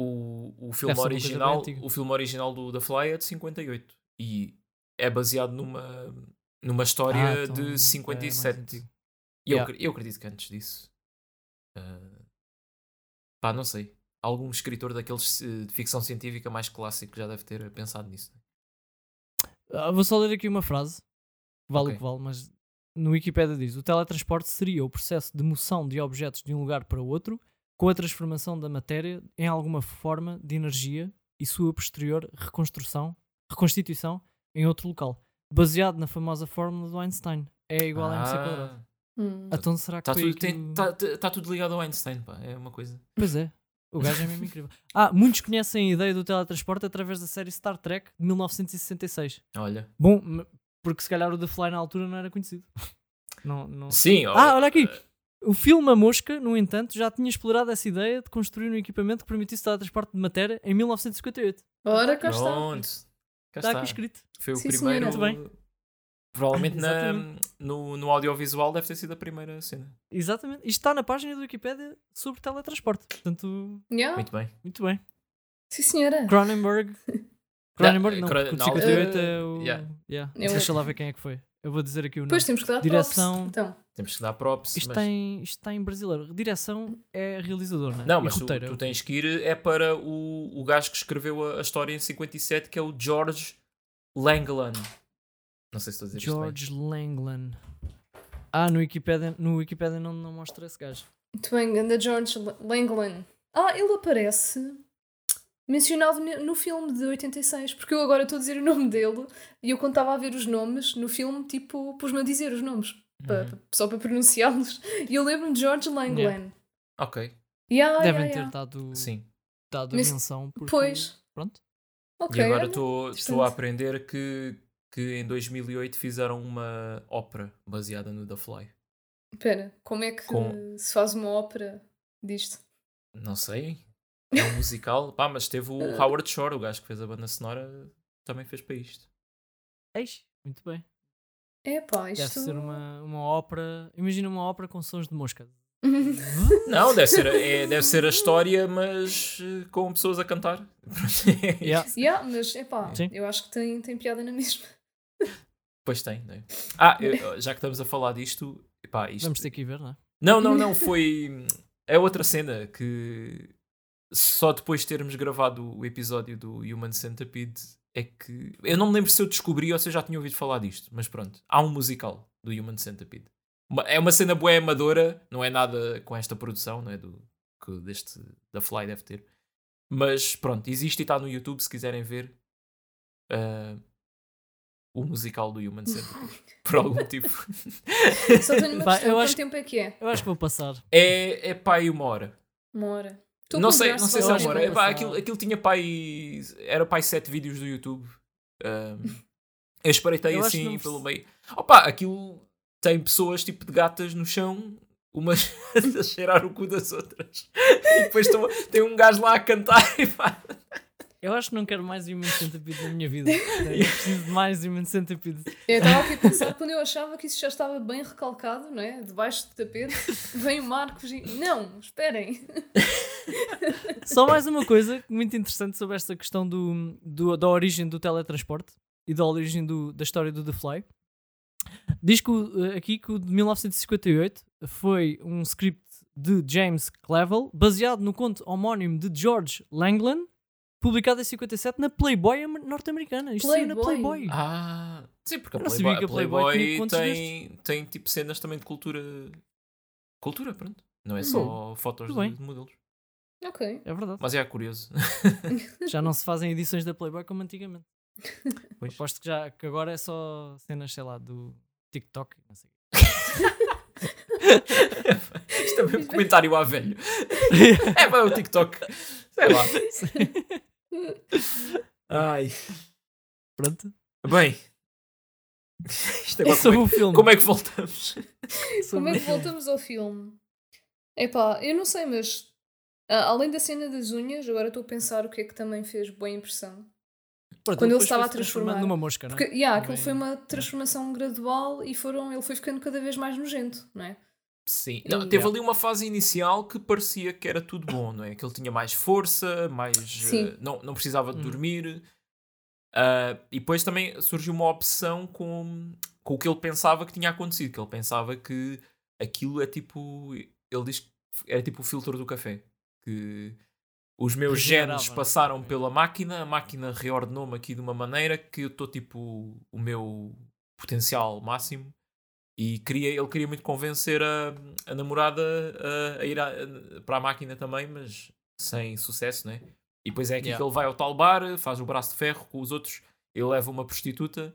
O, o filme original, o filme original do da Fly é de 58 e é baseado numa numa história Ah, então é de mais 57. antigo. E eu, Yeah. acre- eu acredito que antes disso. ah, pá, não sei. Algum escritor daqueles eh, de ficção científica mais clássico já deve ter pensado nisso. Ah, vou só ler aqui uma frase, vale Ok. o que vale, mas no Wikipedia diz: o teletransporte seria o processo de moção de objetos de um lugar para outro com a transformação da matéria em alguma forma de energia e sua posterior reconstrução, reconstituição em outro local, baseado na famosa fórmula do Einstein. É igual a MC quadrado. Hum. Então será que Está tudo, o- tá- tá- tudo ligado ao Einstein, pá. É uma coisa. Pois é. O gajo é mesmo incrível. Ah, muitos conhecem a ideia do teletransporte através da série Star Trek de 1966. Olha. Bom, porque se calhar o The Fly na altura não era conhecido. Não, não... Sim, Ah, olha aqui! O filme A Mosca, no entanto, já tinha explorado essa ideia de construir um equipamento que permitisse o teletransporte de matéria em 1958. Ora, cá está. Pronto. Cá Está está. aqui escrito. Foi o Sim, primeiro. senhora. Muito Provavelmente na, no, no audiovisual deve ter sido a primeira cena. Exatamente. Isto está na página do Wikipedia sobre teletransporte. Portanto, Yeah. Muito bem. muito bem. Sim, senhora. Cronenberg. Cronenberg não, Cron- o de não, 58 eh, é o. yeah. Yeah. É o- Deixa lá ver quem é que foi. Eu vou dizer aqui o nome. Depois temos que dar Direção- props. Então, Temos que dar props. Isto mas... tem, isto tem em brasileiro. Direção é realizador, não é? Não, mas tu, tu tens que ir é para o, o gajo que escreveu a, a história em 57, que é o George Langland. Não sei se estou a dizer isto bem. George Langland. Ah, no Wikipedia, no Wikipedia não, não mostra esse gajo. muito bem, anda George Langland. Ah, ele aparece mencionado no filme de 86, porque eu agora estou a dizer o nome dele e eu quando estava a ver os nomes no filme, tipo, pus-me a dizer os nomes, Uhum. só para pronunciá-los. E eu lembro-me de George Langland. Ok, Yeah, Devem yeah, ter yeah. dado, sim. dado menção. Porque, Pois. Pronto. Ok, e agora estou a aprender que, que em 2008 fizeram uma ópera baseada no The Fly. Espera, como é que Com- se faz uma ópera disto? Não sei. É um musical. Pá, mas teve o Howard Shore, o gajo que fez a banda sonora, também fez para isto. Eis, muito bem. É pá, Deve isto... ser uma, uma ópera. Imagina uma ópera com sons de mosca. Não, deve ser, é, deve ser a história, mas eh, com pessoas a cantar. Yeah. yeah, mas é pá, eu acho que tem, tem piada na mesma. Pois tem, né? Ah, eu- já que estamos a falar disto, epá, isto... Vamos ter que ir ver, não é? Não, não, não, foi... É outra cena que só depois de termos gravado o episódio do Human Centipede é que... Eu não me lembro se eu descobri ou se eu já tinha ouvido falar disto, mas pronto. Há um musical do Human Centipede. Uma- É uma cena boa amadora, não é nada com esta produção, não é? Do, que deste, da Fly deve ter. Mas pronto, existe e está no YouTube se quiserem ver ah, o musical do Human Centipede. por algum motivo. Só tenho uma questão, eu quanto acho- tempo é que é? Eu acho que vou passar. É, é pá uma hora. Uma hora. A Não sei, não sei se é ser É, pá, aquilo, aquilo tinha pai. Era pai sete vídeos do YouTube. Ahm, eu espreitei Eu assim pelo meio. Opa, aquilo tem pessoas tipo de gatas no chão, umas a cheirar o cu das outras. E depois tem um gajo lá a cantar e pá. Eu acho que não quero mais Human Centipede na minha vida. Eu preciso de mais Human Centipede. Eu estava aqui a pensar quando eu achava que isso já estava bem recalcado, não é? Debaixo do tapete, vem o Marcos e. Não, esperem. Só mais uma coisa muito interessante sobre esta questão do, do- da origem do teletransporte e da origem do- da história do The Fly. Diz que eh, aqui que o de 1958 foi um script de James Clavell baseado no conto homónimo de George Langland, publicado em 57 na Playboy am- norte-americana. Isto saiu na Playboy? Playboy. Ah, sim, porque a Playboy, que a Playboy Playboy tem, tem tipo cenas também de cultura. Cultura, pronto. Não é só fotos Tudo bem. de modelos. Ok. É verdade. Mas é curioso. Já não se fazem edições da Playboy como antigamente. Pois. Aposto que, já, que agora é só cenas, sei lá, do TikTok. Não sei. Isto é mesmo comentário à velho. É para o TikTok. Sei lá. Ai. Pronto. Bem. Isto É agora, sobre como, o filme. é, como é que voltamos? Como é que voltamos ao filme? Epá, eu não sei, mas ah, além da cena das unhas, agora estou a pensar o que é que também fez boa impressão. Pronto, quando ele estava a transformar. transformando numa mosca, não é? Porque, yeah, aquilo foi uma transformação gradual e foram, ele foi ficando cada vez mais nojento, não é? Sim. Não, teve Yeah. ali uma fase inicial que parecia que era tudo bom, não é? Que ele tinha mais força, mais. Eh, não, não precisava de Uhum. dormir. Ah, e depois também surgiu uma obsessão com, com o que ele pensava que tinha acontecido. Que ele pensava que aquilo é tipo. Ele diz que era tipo o filtro do café. Que Os meus genes né? passaram pela máquina, a máquina reordenou-me aqui de uma maneira que eu estou tipo o meu potencial máximo. E queria, ele queria muito convencer a, a namorada a, a ir a- para a máquina também, mas sem sucesso, né? E depois é aqui Yeah. que ele vai ao tal bar, faz o braço de ferro com os outros, ele leva uma prostituta.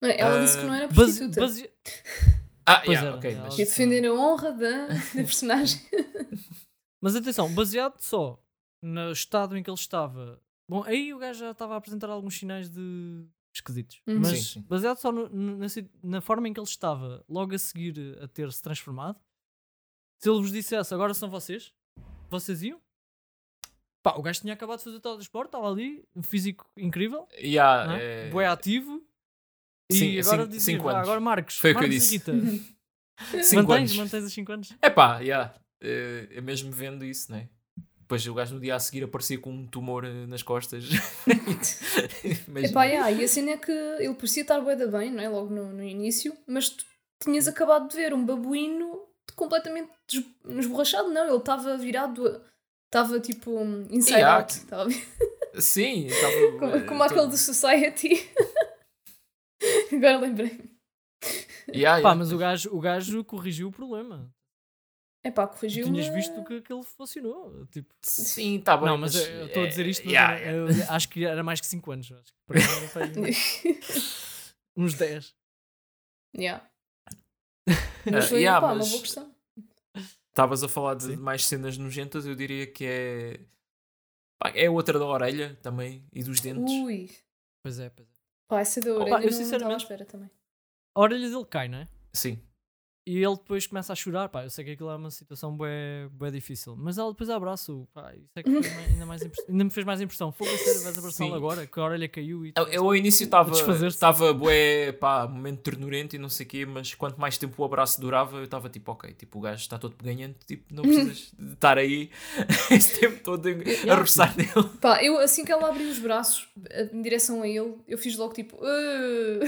Não, Ela Ah, disse que não era Base- prostituta. base- Ah, Pois yeah, era, ok, mas E defender a honra da, da personagem. Mas atenção, baseado só no estado em que ele estava. Bom, aí o gajo já estava a apresentar alguns sinais de esquisitos. Uhum. Mas Sim, sim. baseado só no- na, na forma em que ele estava logo a seguir a ter-se transformado, se ele vos dissesse agora são vocês, vocês iam? Pá, o gajo tinha acabado de fazer o teletransporte, estava ali, um físico incrível, yeah, não é? é- ativo. E Sim, agora cinco- dizia, cinco "Ah, agora Marcos, Foi o que eu Marcos disse. e mantens, mantens os 5 anos? É pá, yeah. é, é mesmo vendo isso, né? Depois o gajo no dia a seguir aparecia com um tumor eh, nas costas. Epá, yeah, e a cena é que ele parecia estar bué da bem, não é? Logo no, no início, mas tu tinhas acabado de ver um babuíno completamente esborrachado, não, ele estava virado, estava tipo um, inside Yeah, out, estava ver? Sim, estava. como, como aquele do Society. Agora lembrei-me. Yeah, Pá, yeah. mas o gajo, o gajo corrigiu o problema. Epá, corrigiu Tinhas visto que aquilo funcionou. Tipo, Sim, está bem. não, mas eu eu estou a dizer isto, mas yeah, era- eu acho que era mais que 5 anos. Acho que uns 10. yeah. Ah, Mas foi yeah, pá, mas- uma boa questão. Estavas a falar de Sim. mais cenas nojentas, eu diria que é. pá, é outra da orelha também e dos dentes. Ui, Pois é, pois é. pá, essa da Opa, orelha eu não estava à sinceramente- espera também. A orelha dele cai, não é? Sim. E ele depois começa a chorar. Pá, eu sei que aquilo é uma situação bué, bué difícil. Mas ela depois abraça-o. Pá, isso é que ainda, mais ainda me fez mais impressão. Fogo a sério, vais abraçá-lo agora, que a orelha caiu e. Eu, eu ao início estava bué, pá, momento ternurento e não sei o quê, mas quanto mais tempo o abraço durava, eu estava tipo, ok, tipo, o gajo está todo peganhante, tipo, não precisas de estar aí esse tempo todo a roçar nele. Pá, eu assim que ela abriu os braços eh, em direção a ele, eu fiz logo tipo. "Uh".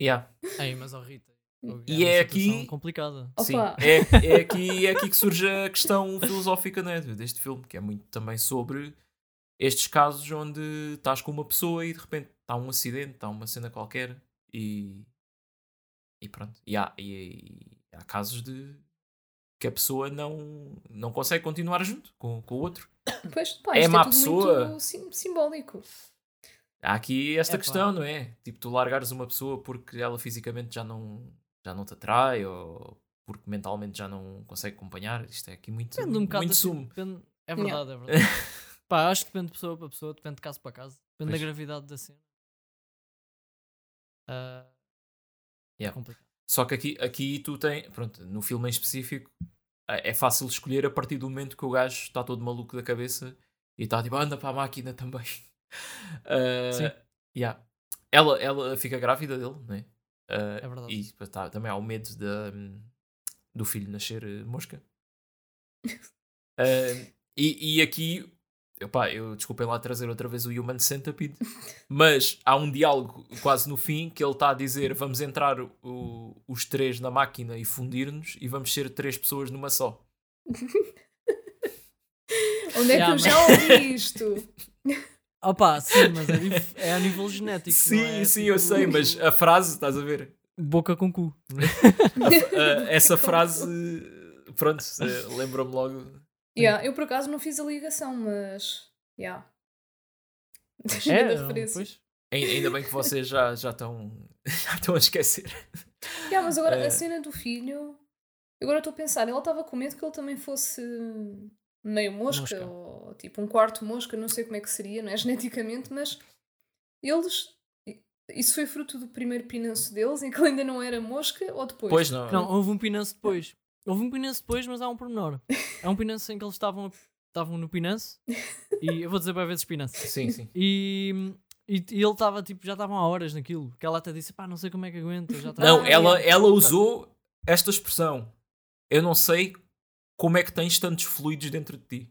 Yeah. Ei, mas ó Rita. E é aqui- complicada. Sim, é, é, aqui, é aqui que surge a questão filosófica né, deste filme, que é muito também sobre estes casos onde estás com uma pessoa e de repente está um acidente, está uma cena qualquer e, e pronto. E há, e, e há casos de que a pessoa não, não consegue continuar junto com, com o outro. Pois, pá, É isto má pessoa. muito sim- simbólico. Há aqui esta Epá. questão, não é? Tipo, tu largares uma pessoa porque ela fisicamente já não, já não te atrai ou porque mentalmente já não consegue acompanhar. Isto é aqui muito, Depende um bocado muito da- sumo. depende- É verdade, é verdade. Pá, acho que depende de pessoa para pessoa, depende de caso para caso, depende Pois. da gravidade da cena. Ah, É Yeah. complicado. Só que aqui, aqui tu tens, pronto, no filme em específico, é é fácil escolher a partir do momento que o gajo está todo maluco da cabeça e está tipo, anda para a máquina também. Ah, Sim. yeah. ela, ela fica grávida dele, né? Ah, É verdade. E tá, também há o medo da, do filho nascer eh, mosca. Ah, e, e aqui, epá, eu desculpem lá trazer outra vez o Human Centipede, mas há um diálogo quase no fim que ele está a dizer: vamos entrar o- os três na máquina e fundir-nos e vamos ser três pessoas numa só. Onde é que eu já ouvi isto? Opa, sim, mas é, dif- é a nível genético. sim, é, sim, tipo, eu sei, mas a frase, estás a ver? Boca com cu. A- a- essa frase, pronto, eh, lembra-me logo. Yeah, eu por acaso não fiz a ligação, mas. Yeah. É, da referência. pois. Ai- Ainda bem que vocês já, já, estão, já estão a esquecer. Yeah, mas agora Eh. a cena do filho. Agora estou a pensar, ela estava com medo que ele também fosse meio mosca, Mosca. ou tipo um quarto mosca, não sei como é que seria, não é? Geneticamente, mas eles. Isso foi fruto do primeiro pinanço deles, em que ele ainda não era mosca, ou depois? Pois não. Não, houve um pinanço depois. Houve um pinanço depois, mas há um pormenor. É um pinanço em que eles estavam, estavam no pinanço. E eu vou dizer para vezes pinanço. Sim, sim. E, e, e ele estava tipo, já estavam há horas naquilo. Que ela até disse, pá, não sei como é que aguenta. Já Não, Ah, ela, ela usou esta expressão. Eu não sei como é que tens tantos fluidos dentro de ti.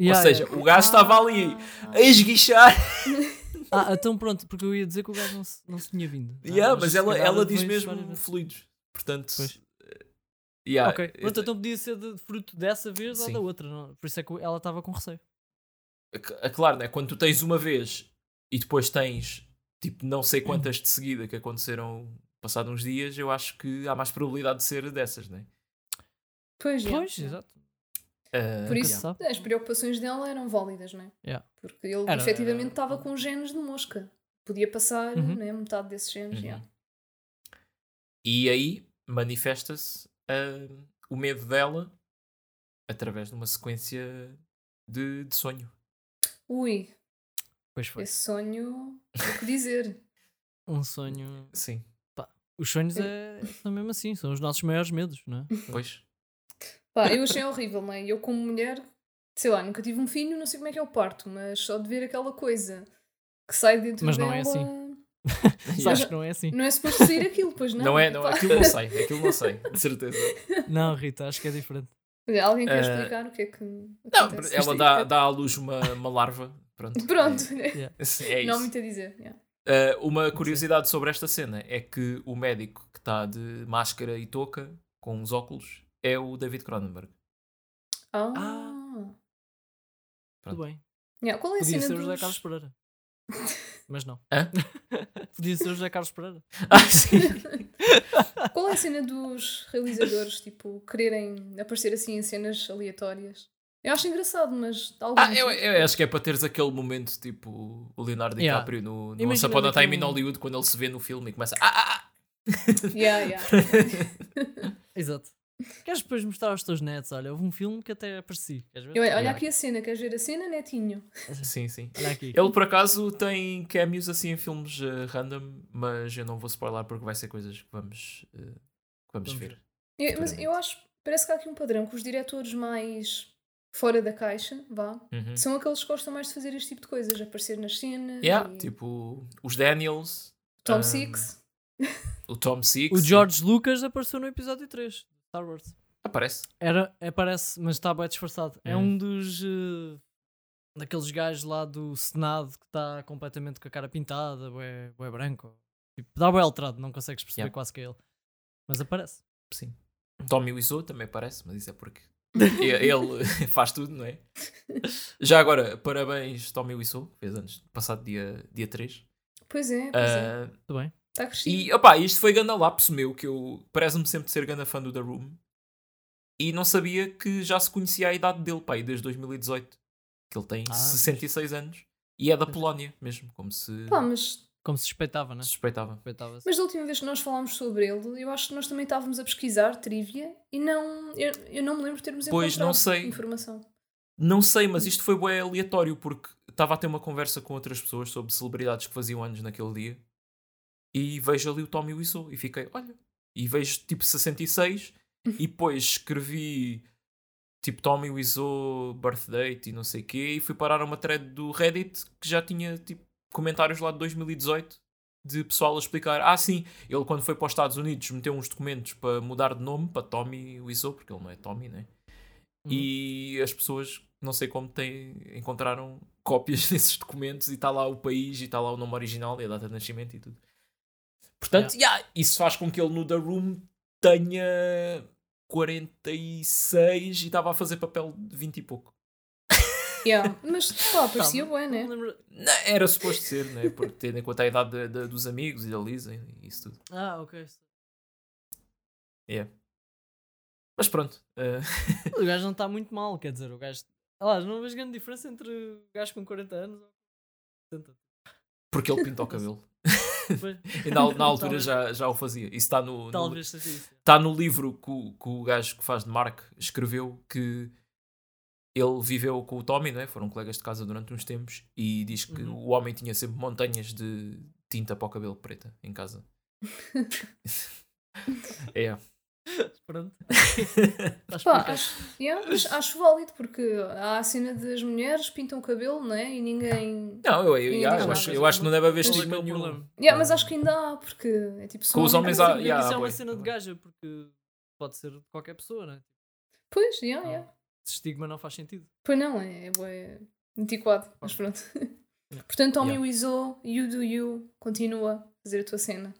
Yeah, Ou seja, yeah. o gajo estava ali Ah. a esguichar. Ah, então pronto, porque eu ia dizer que o gajo não se, não se tinha vindo. Ah, Yeah, mas se ela, ela diz mesmo fluidos. Portanto, Pois. eh, yeah, ok, eu- pronto, então podia ser de fruto dessa vez ou Sim. da outra. não? Por isso é que ela estava com receio. a- a- claro, né? quando tu tens uma vez e depois tens tipo não sei quantas de seguida que aconteceram passado uns dias, eu acho que há mais probabilidade de ser dessas, né? Pois. Pois, exato. Ah, Por isso, as preocupações dela eram válidas, não é? Yeah. Porque ele Era- efetivamente era- estava com genes de mosca. Podia passar Uhum. né, metade desses genes. Uhum. yeah. E aí manifesta-se ah, o medo dela através de uma sequência de, de sonho. Ui, Pois foi. esse sonho, o que dizer? Um sonho. Sim, Os sonhos é, são mesmo assim, são os nossos maiores medos, não é? pois. Pá, eu achei horrível, não é? Eu, como mulher, sei lá, nunca tive um filho, não sei como é que é o parto, mas só de ver aquela coisa que sai dentro Mas dela. não é assim. Sabes que não é assim. Não é suposto sair aquilo, pois não? Não é, não, Pá. aquilo não sei, aquilo não sei, de certeza. Não, Rita, acho que é diferente. Olha, Alguém quer Eh, explicar o que é que. Não, acontece? ela dá, dá à luz uma, uma larva. Pronto. Pronto, Yeah. É, é não há isso. muito a dizer. yeah. Uh, uma curiosidade sobre esta cena é que o médico que está de máscara e touca, com os óculos, é o David Cronenberg. Ah. Pronto. Tudo bem. Yeah, Qual é a Podia cena ser o dos... José Carlos Pereira. Mas não. Hã? Podia ser o José Carlos Pereira. Ah, sim. Qual é a cena dos realizadores, tipo, quererem aparecer assim em cenas aleatórias? Eu acho engraçado, mas. Ah, eu, eu acho que é para teres aquele momento tipo o Leonardo Yeah. DiCaprio no, no Imagina Once Upon a Time in Hollywood quando ele se vê no filme e começa ah, ah, ah. Yeah, yeah. Exato. Queres depois mostrar aos teus netos? Olha, houve um filme que até apareci. Queres ver? Eu, olha Yeah. aqui a cena, queres ver a cena, netinho? Sim, sim. Olha aqui. Ele por acaso tem cameos assim em filmes eh, random, mas eu não vou spoiler porque vai ser coisas que vamos, eh, que vamos Vamos ver. ver. Eu- mas eu acho, parece que há aqui um padrão, que os diretores mais fora da caixa, vá, Uhum. são aqueles que gostam mais de fazer este tipo de coisas, aparecer nas cenas. Yeah, e- tipo os Daniels, Tom um, Six. o Tom Six. O George Lucas apareceu no episódio 3 de Star Wars. aparece. Era, aparece, mas está bem disfarçado. É Hum. um dos. eh, daqueles gajos lá do Senado que está completamente com a cara pintada, bué, bué branco. Tipo, dá bué alterado, não consegues perceber Yeah. quase que é ele. Mas aparece. Sim. Tommy Wiseau também aparece, mas isso é porque ele faz tudo, não é? Já agora, parabéns Tommy Wiseau, que fez anos, passado dia, dia 3. Pois é, pois é. Ah, Tudo bem. Está crescido. e opá, isto foi ganda lapso meu, que eu parece-me sempre ser ganda fã do The Room. E não sabia que já se conhecia a idade dele, pá, e desde 2018. Que ele tem Ah, 66 anos. E é da Polónia mesmo, como se Pá, mas, Como se suspeitava, né? suspeitava. Suspeitava-se. mas da última vez que nós falámos sobre ele, eu acho que nós também estávamos a pesquisar trivia e não. Eu, eu não me lembro de termos Pois, encontrado não sei. informação. Não sei, mas isto foi bué aleatório porque estava a ter uma conversa com outras pessoas sobre celebridades que faziam anos naquele dia e vejo ali o Tommy Wiseau e fiquei, olha, e vejo tipo 66 e depois escrevi tipo Tommy Wiseau birth date e não sei o quê e fui parar a uma thread do Reddit que já tinha tipo comentários lá de 2018 de pessoal a explicar, ah sim, ele quando foi para os Estados Unidos meteu uns documentos para mudar de nome para Tommy Wiseau, porque ele não é Tommy, né? Uhum. E as pessoas, não sei como, têm, encontraram cópias desses documentos e está lá o país e está lá o nome original e a data de nascimento e tudo. Portanto, yeah, isso faz com que ele no The Room tenha 46 e estava a fazer papel de 20 e pouco. Yeah. Mas pá, parecia Tá, bem, né? não me lembro- Não, era suposto ser, né? Porque tendo em conta a idade de- de- dos amigos e da Lisa e isso tudo. Ah, ok. Yeah. Mas pronto. eh, O gajo não está muito mal, quer dizer, o gajo. Ah, não vejo grande diferença entre o gajo com 40 anos e 70. porque ele pinta o cabelo. E na, na altura já, já o fazia. Isso está no, Talvez. Está no livro que o, que o gajo que faz de Mark escreveu que ele viveu com o Tommy, não é? foram colegas de casa durante uns tempos e diz que Uhum. o homem tinha sempre montanhas de tinta para o cabelo preta em casa. é. Pronto. Pá, acho, yeah, acho válido porque há a cena das mulheres pintam o cabelo, né? E ninguém. Não, eu, eu, Ninguém eu acho, eu acho que não deve haver é é estigma nenhum. problema? Yeah, mas acho que ainda há, porque é tipo só Com os homens coisa- há- yeah, isso é uma cena de gaja, porque pode ser de qualquer pessoa, né? Pois, yeah, yeah. Esse estigma não faz sentido. Pois não, é, é antiquado, mas pronto. Portanto, Tommy Yeah. Wiseau, You Do You, continua a fazer a tua cena.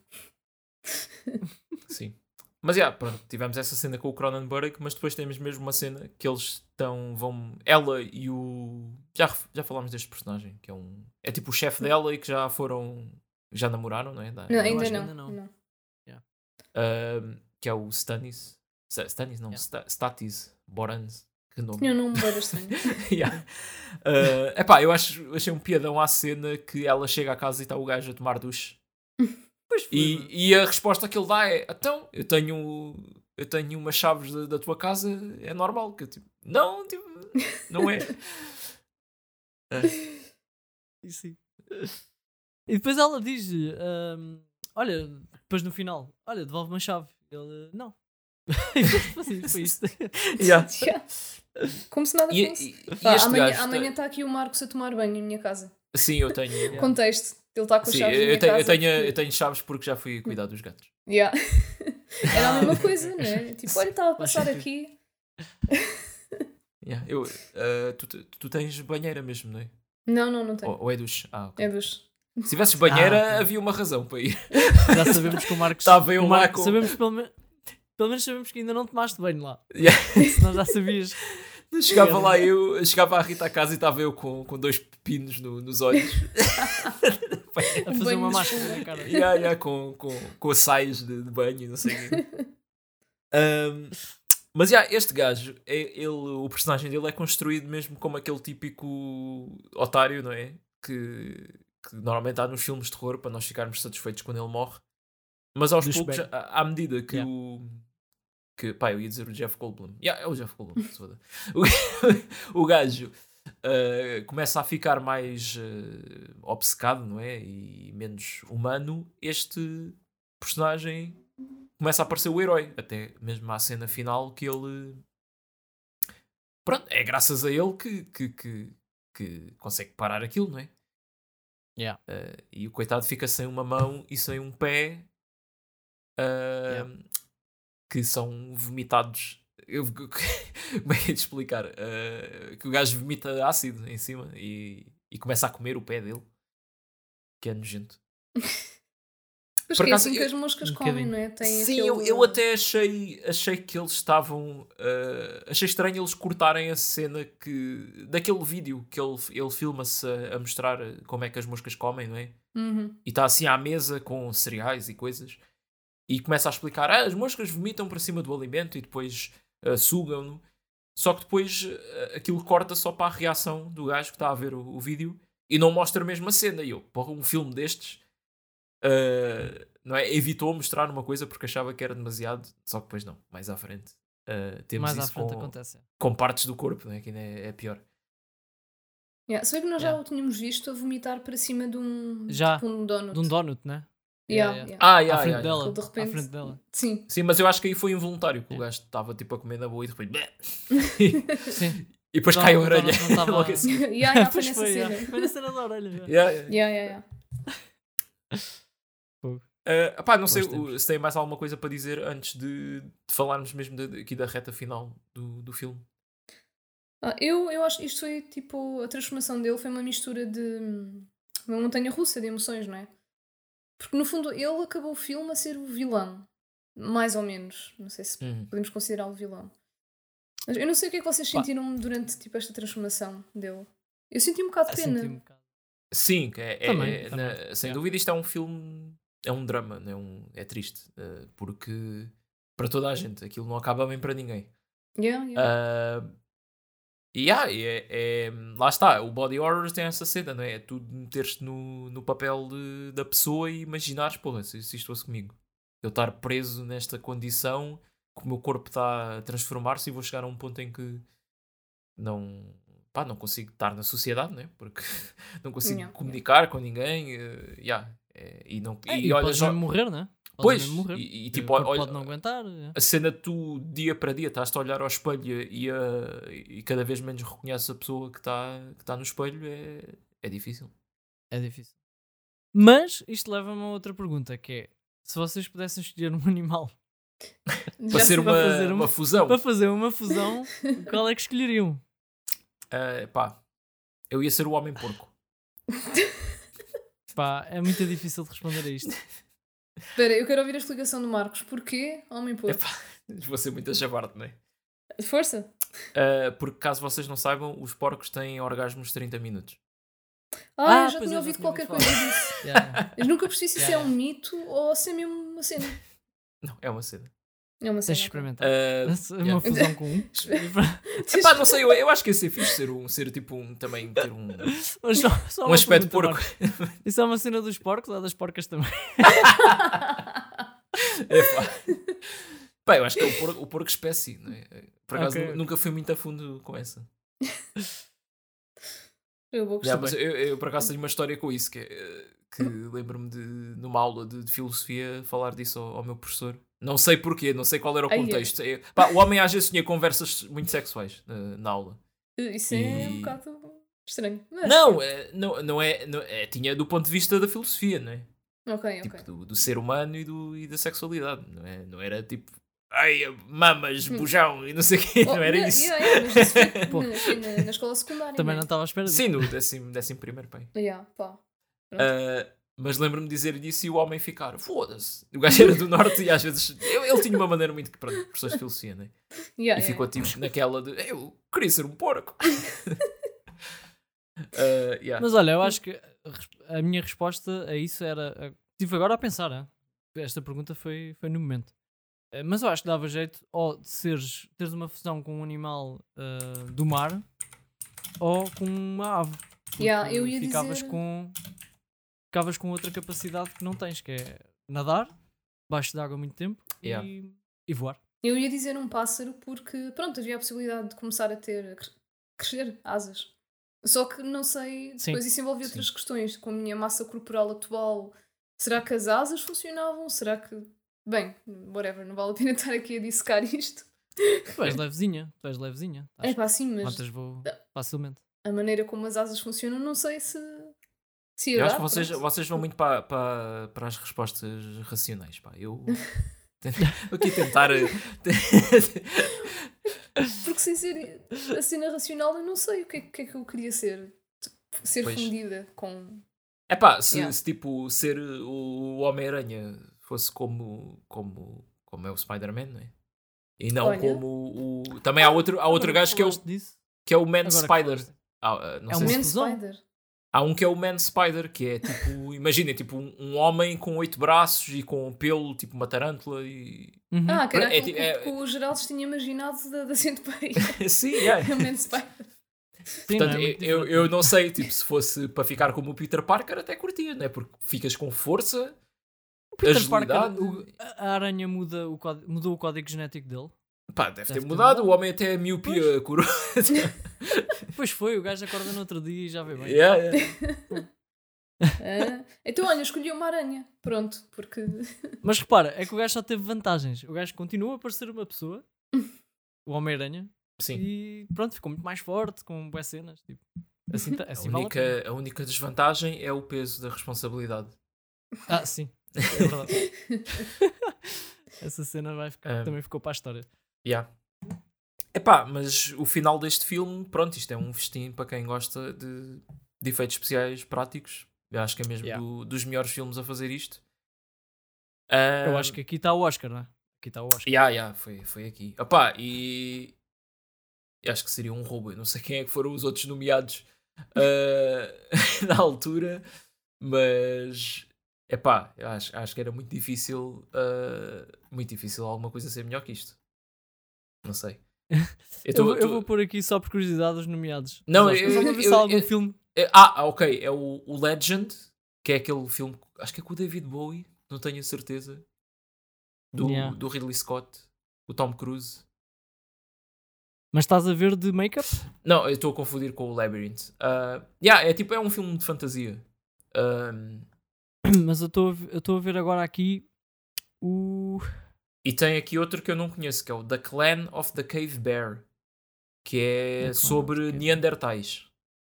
Sim. Mas já, pronto, tivemos essa cena com o Cronenberg, mas depois temos mesmo uma cena que eles estão, vão, ela e o, já, já falámos deste personagem, que é um, é tipo o chefe dela e que já foram, já namoraram, não é? Da- Não, ainda não. ainda não. não. Ahm, que é o Stanis, Sta- Stanis não, Yeah. Sta- Statis Borans, que nome. Tinha um nome bem estranho. yeah. Uh, epá, eu acho, achei um piadão à cena que ela chega à casa e está o gajo a tomar duche. Pois foi. E, e a resposta que ele dá é: Então, eu tenho, eu tenho umas chaves da, da tua casa, é normal. Que eu, tipo, não, tipo, não é. E sim. E depois ela diz: ahm, Olha, depois no final, olha, devolve-me a chave. Ele, não. E foi assim, foi isto. Yeah. Yeah. Como se nada E, fosse. e- e Pá, este amanhã está aqui o Marcos a tomar banho em minha casa. Sim, eu tenho. Yeah. Contexto. Ele está com as Sim, chaves eu, tenho, eu, tenho, porque- eu tenho chaves porque já fui cuidar dos gatos. Yeah. Era a mesma coisa, não é? Tipo, olha, estava a passar aqui. Yeah. Eu, uh, tu, tu- tens banheira mesmo, não é? Não, não, não tenho. Ou, ou é duche? Ah, ok. É dos. Se tivesses banheira, Ah, ok. havia uma razão para ir. Já sabemos que o Marcos. Estava eu o lá Marcos- com- sabemos pelo, me- pelo menos sabemos que ainda não tomaste banho lá. Yeah. Senão já sabias. Chegava lá eu, chegava a Rita à casa e estava eu com, com dois pepinos no- nos olhos. A fazer banho uma máscara cara. yeah, yeah, com, com, com sais de, de banho e não sei o quê. Um, mas yeah, este gajo, é, ele, o personagem dele é construído mesmo como aquele típico otário, não é? Que, que normalmente há nos filmes de terror para nós ficarmos satisfeitos quando ele morre. Mas aos poucos, à, à medida que Yeah. o. Que, pá, eu ia dizer o Jeff Goldblum. Yeah, é o Jeff Goldblum, se foda. o, o gajo uh, começa a ficar mais uh, obcecado, não é? E menos humano. Este personagem começa a aparecer o herói. Até mesmo à cena final que ele. Pronto, é graças a ele que, que, que, que consegue parar aquilo, não é? Yeah. Uh, e o coitado fica sem uma mão e sem um pé uh, Yeah. Que são vomitados. Eu, como é que é de explicar? Uh, que o gajo vomita ácido em cima e, e começa a comer o pé dele, que é nojento. Mas Por que é acaso, assim que eu- as moscas um comem, não é? Tem Sim, eu, aquele- eu até achei, achei que eles estavam. uh, achei estranho eles cortarem a cena que. daquele vídeo que ele, ele filma-se a, a mostrar como é que as moscas comem, não é? Uhum. e está assim à mesa com cereais e coisas e começa a explicar ah, as moscas vomitam para cima do alimento e depois ah, sugam-no só que depois ah, aquilo corta só para a reação do gajo que está a ver o, o vídeo e não mostra mesmo a cena e eu, porra, um filme destes ah, não é? evitou mostrar uma coisa porque achava que era demasiado só que depois não, mais à frente temos Mais à isso frente com, acontece. com partes do corpo, né? que ainda é, é pior Yeah. Se bem que nós já Yeah. o tínhamos visto a vomitar para cima de um, Já. tipo um donut. De um donut, né? Yeah, Yeah, yeah. ah, À yeah, frente yeah, yeah. dela. De repente- À frente dela. Sim. Sim, mas eu acho que aí foi involuntário, que o gajo estava tipo a comer na boa e de repente. Sim. E depois Não, cai a não orelha. tava- não tava- Logo assim. yeah, yeah, foi nessa foi, cena. yeah. Foi na cena da orelha. já. Yeah, yeah. Yeah, yeah, yeah. Uh, pá, não sei tempos. se tem mais alguma coisa para dizer antes de, de falarmos mesmo de- aqui da reta final do, do filme. Ah, eu, eu acho que isto foi tipo. A transformação dele foi uma mistura de. uma montanha russa de emoções, não é? Porque no fundo ele acabou o filme a ser o vilão. Mais ou menos. Não sei se podemos considerá-lo vilão. Mas eu não sei o que é que vocês sentiram durante tipo, esta transformação dele. Eu senti um bocado de pena. um bocado. Sim, é, é- Também, é- também. na- sem Yeah. dúvida isto é um filme, é um drama, não é, um, é triste, uh, porque para toda a gente aquilo não acaba bem para ninguém. Yeah, yeah. Uh, e yeah, é, é- lá está, o body horror tem essa cena, não é? É tu meteres-te no, no papel de- da pessoa e imaginares, porra, se, se isto fosse comigo, eu estar preso nesta condição, que o meu corpo está a transformar-se e vou chegar a um ponto em que não, pá, não consigo estar na sociedade, não é? Porque não consigo Yeah, comunicar com ninguém, uh, yeah, é, e não É, e, e olha, podes já- morrer, né? Pois, e, e tipo, olha, pode não aguentar. é. a cena de tu, dia para dia, estás a olhar ao espelho e, a- e cada vez menos reconheces a pessoa que está que tá no espelho, é, é difícil. É difícil. Mas isto leva-me a outra pergunta, que é se vocês pudessem escolher um animal Para ser uma, fazer uma, uma- fusão, para fazer uma fusão, qual é que escolheriam? eh, pá, eu ia ser o homem porco. Pá, é muito difícil de responder a isto. Espera, eu quero ouvir a explicação do Marcos. Porquê homem porco? Epá, vou ser muito a jabarde, não é? Força. Ah, porque caso vocês não saibam, os porcos têm orgasmos de 30 minutos. Ah, Ah, eu já tinha é, já ouvido tinha qualquer coisa disso. Yeah. Mas nunca percebi se isso Yeah, é um mito ou se é mesmo uma cena. Não, é uma cena. É uma cena. experimentar. Essa é yeah. Uma fusão com um. Epá, não sei, eu, eu acho que ia ser fixe ser, um, ser tipo um, também ter um, Mas só- só um uma aspecto porco. Marco. Isso é uma cena dos porcos ou das porcas também? Epá. Pá, eu acho que é o porco, o porco espécie, não é? Por acaso Ok. nu- nunca fui muito a fundo com essa. Eu vou gostar. mas eu, eu, por acaso tenho uma história com isso, que, é, eh, que lembro-me de, numa aula de, de filosofia, falar disso ao, ao meu professor. Não sei porquê, não sei qual era o Ai, contexto. É, pá, o homem às vezes tinha conversas muito sexuais eh, na aula. Isso é E- um bocado estranho. Mas- Não, é, não, não, é, não é. Tinha do ponto de vista da filosofia, não é? Ok, ok. Tipo, do, do ser humano e, do, e da sexualidade, não é? Não era tipo. Ai, mamas, bujão e não sei o quê, Oh, não era yeah, isso. yeah, yeah, mas isso foi na, na, na escola secundária. Também não não estava à espera disso. Sim, no décimo, décimo primeiro pai. é? Yeah, pá. Ah, mas lembro-me de dizer disso e o homem ficar, foda-se. O gajo era do norte e às vezes. Ele, ele tinha uma maneira muito que, pronto, professores de filosofia, né? Yeah, E yeah, ficou tipo naquela de eu queria ser um porco. Ah, yeah. Mas olha, eu acho que a minha resposta a isso era. Estive agora a pensar, hein? esta pergunta foi, foi no momento. Eh, Mas eu acho que dava jeito ou de seres, teres uma fusão com um animal ah, do mar ou com uma ave. Yeah, eu ia ficavas dizer- com ficavas com outra capacidade que não tens, que é nadar, baixo de água muito tempo Yeah. e, e voar. Eu ia dizer um pássaro porque, pronto, havia a possibilidade de começar a ter, a cres- crescer asas. Só que não sei, Sim, depois isso envolve sim. outras questões, com a minha massa corporal atual. Será que as asas funcionavam? Será que. Bem, whatever, não vale a pena estar aqui a dissecar isto. Tu és levezinha, tu és levezinha. É pá, sim, mas Quantas vou facilmente. a maneira como as asas funcionam, não sei se. Se ia Eu acho que vocês, vocês vão muito para, para, para as respostas racionais. Pá. Eu aqui tentar. eh, Porque sem ser a cena racional, eu não sei o que é, o que, é que eu queria ser. Ser Pois. fundida com. É pá, se, Yeah. se, tipo ser o Homem-Aranha fosse como, como, como é o Spider-Man, não é? E não Olha. como o. Também há outro, há outro Agora gajo que é o, disso, que é o Man agora Spider. Ah, ah, não É se- Man? Spider. Há um que é o Man Spider, que é tipo, imagina, tipo um, um homem com oito braços e com pelo, tipo uma tarântula e. Uhum. Ah, era É aquilo ti- é- que, que o Geraldo tinha imaginado da, da centopeia. Sim, é. o Man Spider. Sim, Portanto, não é eu, eu não sei, tipo, se fosse para ficar como o Peter Parker, até curtia, né? Porque ficas com força, O Peter Parker, agilidade. o- a aranha muda o mudou o código genético dele. Pá, deve, Deve ter ter mudado. mudado. O homem até a miopia curou. Depois foi, o gajo acorda no outro dia e já vê bem. yeah, yeah. Ah, então, olha, escolhi uma aranha. Pronto, porque. Mas repara, é que o gajo só teve vantagens. O gajo continua a parecer uma pessoa, o Homem-Aranha, Sim. e pronto, ficou muito mais forte, com boas cenas. Tipo, assim, A assim vale a única, a única desvantagem é o peso da responsabilidade. Ah, sim. É verdade. Essa cena vai ficar- Ah. também ficou para a história. Yeah. Epá, mas o final deste filme, pronto, isto é um festim para quem gosta de, de efeitos especiais práticos. Eu acho que é mesmo Yeah. do- dos melhores filmes a fazer isto. Eu acho que aqui está o Oscar, não é? Aqui está o Oscar. Ya, ya, foi, foi aqui. Opá, e acho que seria um roubo. Eu não sei quem é que foram os outros nomeados ah, na altura, mas epá, eu acho, acho que era muito difícil, ah, muito difícil alguma coisa ser melhor que isto. Não sei. Eu, tô- vou- eu tô- vou pôr aqui só por curiosidade os nomeados. Não, eu- Só para ver eu- se há algum eu- filme. É- Ah, ok, é o, o Legend, que é aquele filme, acho que é com o David Bowie, não tenho a certeza, do, Yeah. do Ridley Scott, o Tom Cruise. Mas estás a ver de make-up? Não, eu estou a confundir com o Labyrinth. Uh, yeah, é tipo, é um filme de fantasia. Um, Mas eu eu estou a ver agora aqui o. e tem aqui outro que eu não conheço, que é o The Clan of the Cave Bear, que é sobre. Neandertais.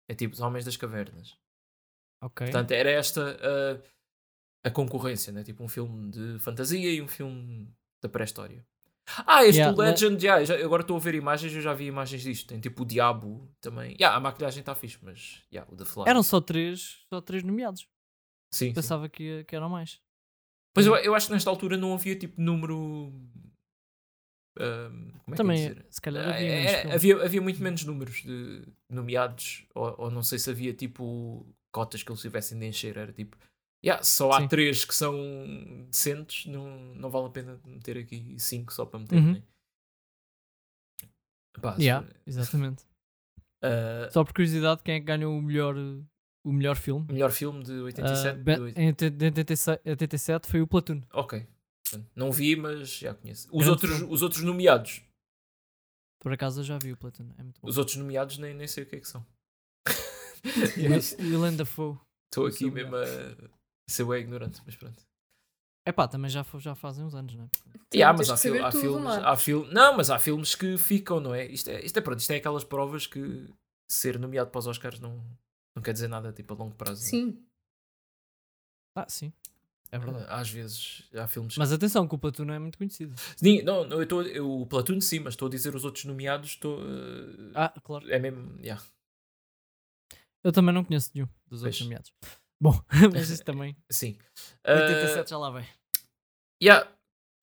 É tipo os homens das cavernas. Ok. Portanto, era esta uh, a concorrência, né? Tipo um filme de fantasia e um filme da pré-história. Ah, este Yeah, Legend, yeah, eu já- agora estou a ver imagens, eu já vi imagens disto. Tem tipo o Diabo também. Yeah, a maquilhagem está fixe, mas yeah, o The Fly. Eram só três, só três nomeados. sim, sim. Pensava que, ia- que eram mais. Pois eu, eu acho que nesta altura não havia tipo número. ahm, como é Também, que dizer? se calhar Ah, havia é- menos filmes. havia, havia muito menos números de nomeados, ou, ou não sei se havia tipo cotas que eles tivessem de encher. Era tipo, yeah, só há Sim. três que são decentes, não, não vale a pena meter aqui cinco só para meter. Uhum. né? Pá, Yeah, exatamente. ah, Só por curiosidade, quem é que ganhou o melhor, o melhor filme? melhor filme de 87? Ah, be- de em 87, 87 foi o Platoon. Ok. Não vi, mas já conheço. Os Grande outros, filme. os outros nomeados. Por acaso eu já vi o Platoon. É muito bom. Os outros nomeados nem, nem sei o que é que são. O Willem Dafoe. Estou o aqui mesmo a ser bem ignorante, mas pronto. É pá, também já, já fazem uns anos, não é? Yeah, mas há, fil- há filmes, há fil- não, mas há filmes que ficam, não é? Isto é, isto é pronto, isto é aquelas provas que ser nomeado para os Oscars não, não quer dizer nada tipo a longo prazo. é? Sim. Ah, sim. É verdade. Às vezes há filmes Mas atenção, que o Platoon não é muito conhecido. Sim, não, não, eu o Platoon sim, mas estou a dizer os outros nomeados, estou eh, Ah, claro. é mesmo, yeah. Eu também não conheço nenhum dos Pois. outros nomeados. Bom, mas isso também. sim. 87 já lá vem. Uh, yeah.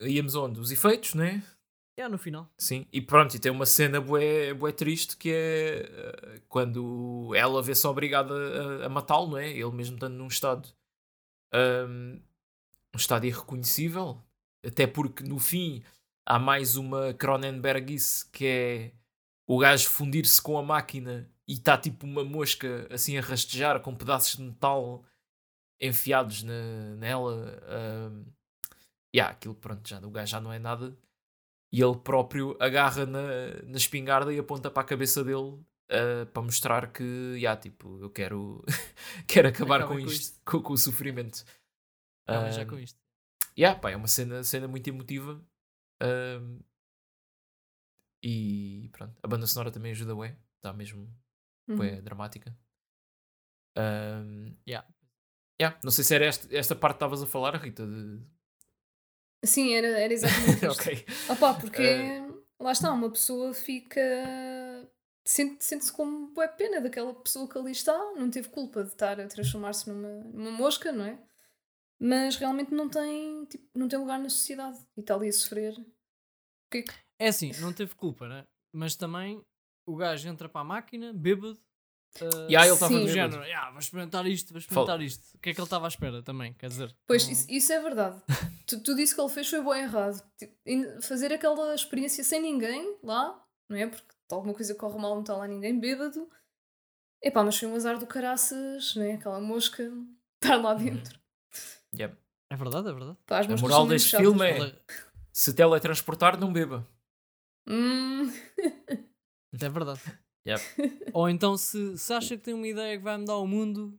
Íamos onde? Os efeitos, né? É no final. Sim, e pronto, e tem uma cena bué, bué triste que é eh, quando ela vê-se obrigada a, a matá-lo, não é? Ele mesmo estando num estado ahm, um estado irreconhecível, até porque no fim há mais uma Cronenbergice que é o gajo fundir-se com a máquina e está tipo uma mosca assim a rastejar com pedaços de metal enfiados na, nela. Um, yeah, aquilo pronto, já, o gajo já não é nada. E ele próprio agarra na, na espingarda e aponta para a cabeça dele uh, para mostrar que, yeah, tipo, eu quero, quero acabar Acaba com com isto, com, com o sofrimento. Mas já com isto. Yeah, pá, é uma cena, cena muito emotiva. Um, e pronto, a banda sonora também ajuda, ué. Está mesmo Uhum. bué dramática. Um, Yeah. yeah, Não sei se era esta, esta parte que estavas a falar, Rita. De... Sim, era, era exatamente isto. ok. Opa, porque Eh. lá está, uma pessoa fica. Sente- Sente-se como bué pena daquela pessoa que ali está, não teve culpa de estar a transformar-se numa, numa mosca, não é? Mas realmente não tem, tipo, não tem lugar na sociedade e está ali a sofrer. É assim, não teve culpa, né? Mas também o gajo entra para a máquina, bêbado. Uh, E aí ele estava do género, "Ya, vou experimentar isto, vou experimentar isto. O que é que ele estava à espera também? Quer dizer, Pois, não- isso, isso é verdade. Tu- Tudo isso que ele fez foi bom errado. Fazer aquela experiência sem ninguém lá, não é? Porque alguma coisa corre mal, não está lá ninguém bêbado. Epá, mas foi um azar do caraças, não é? Aquela mosca estar lá dentro. Yeah. É verdade, é verdade. Pá, A moral deste chatas. filme é- Ela- Se teletransportar, não beba. Hum, É verdade. Yep. Ou então, se, se acha que tem uma ideia que vai mudar o mundo,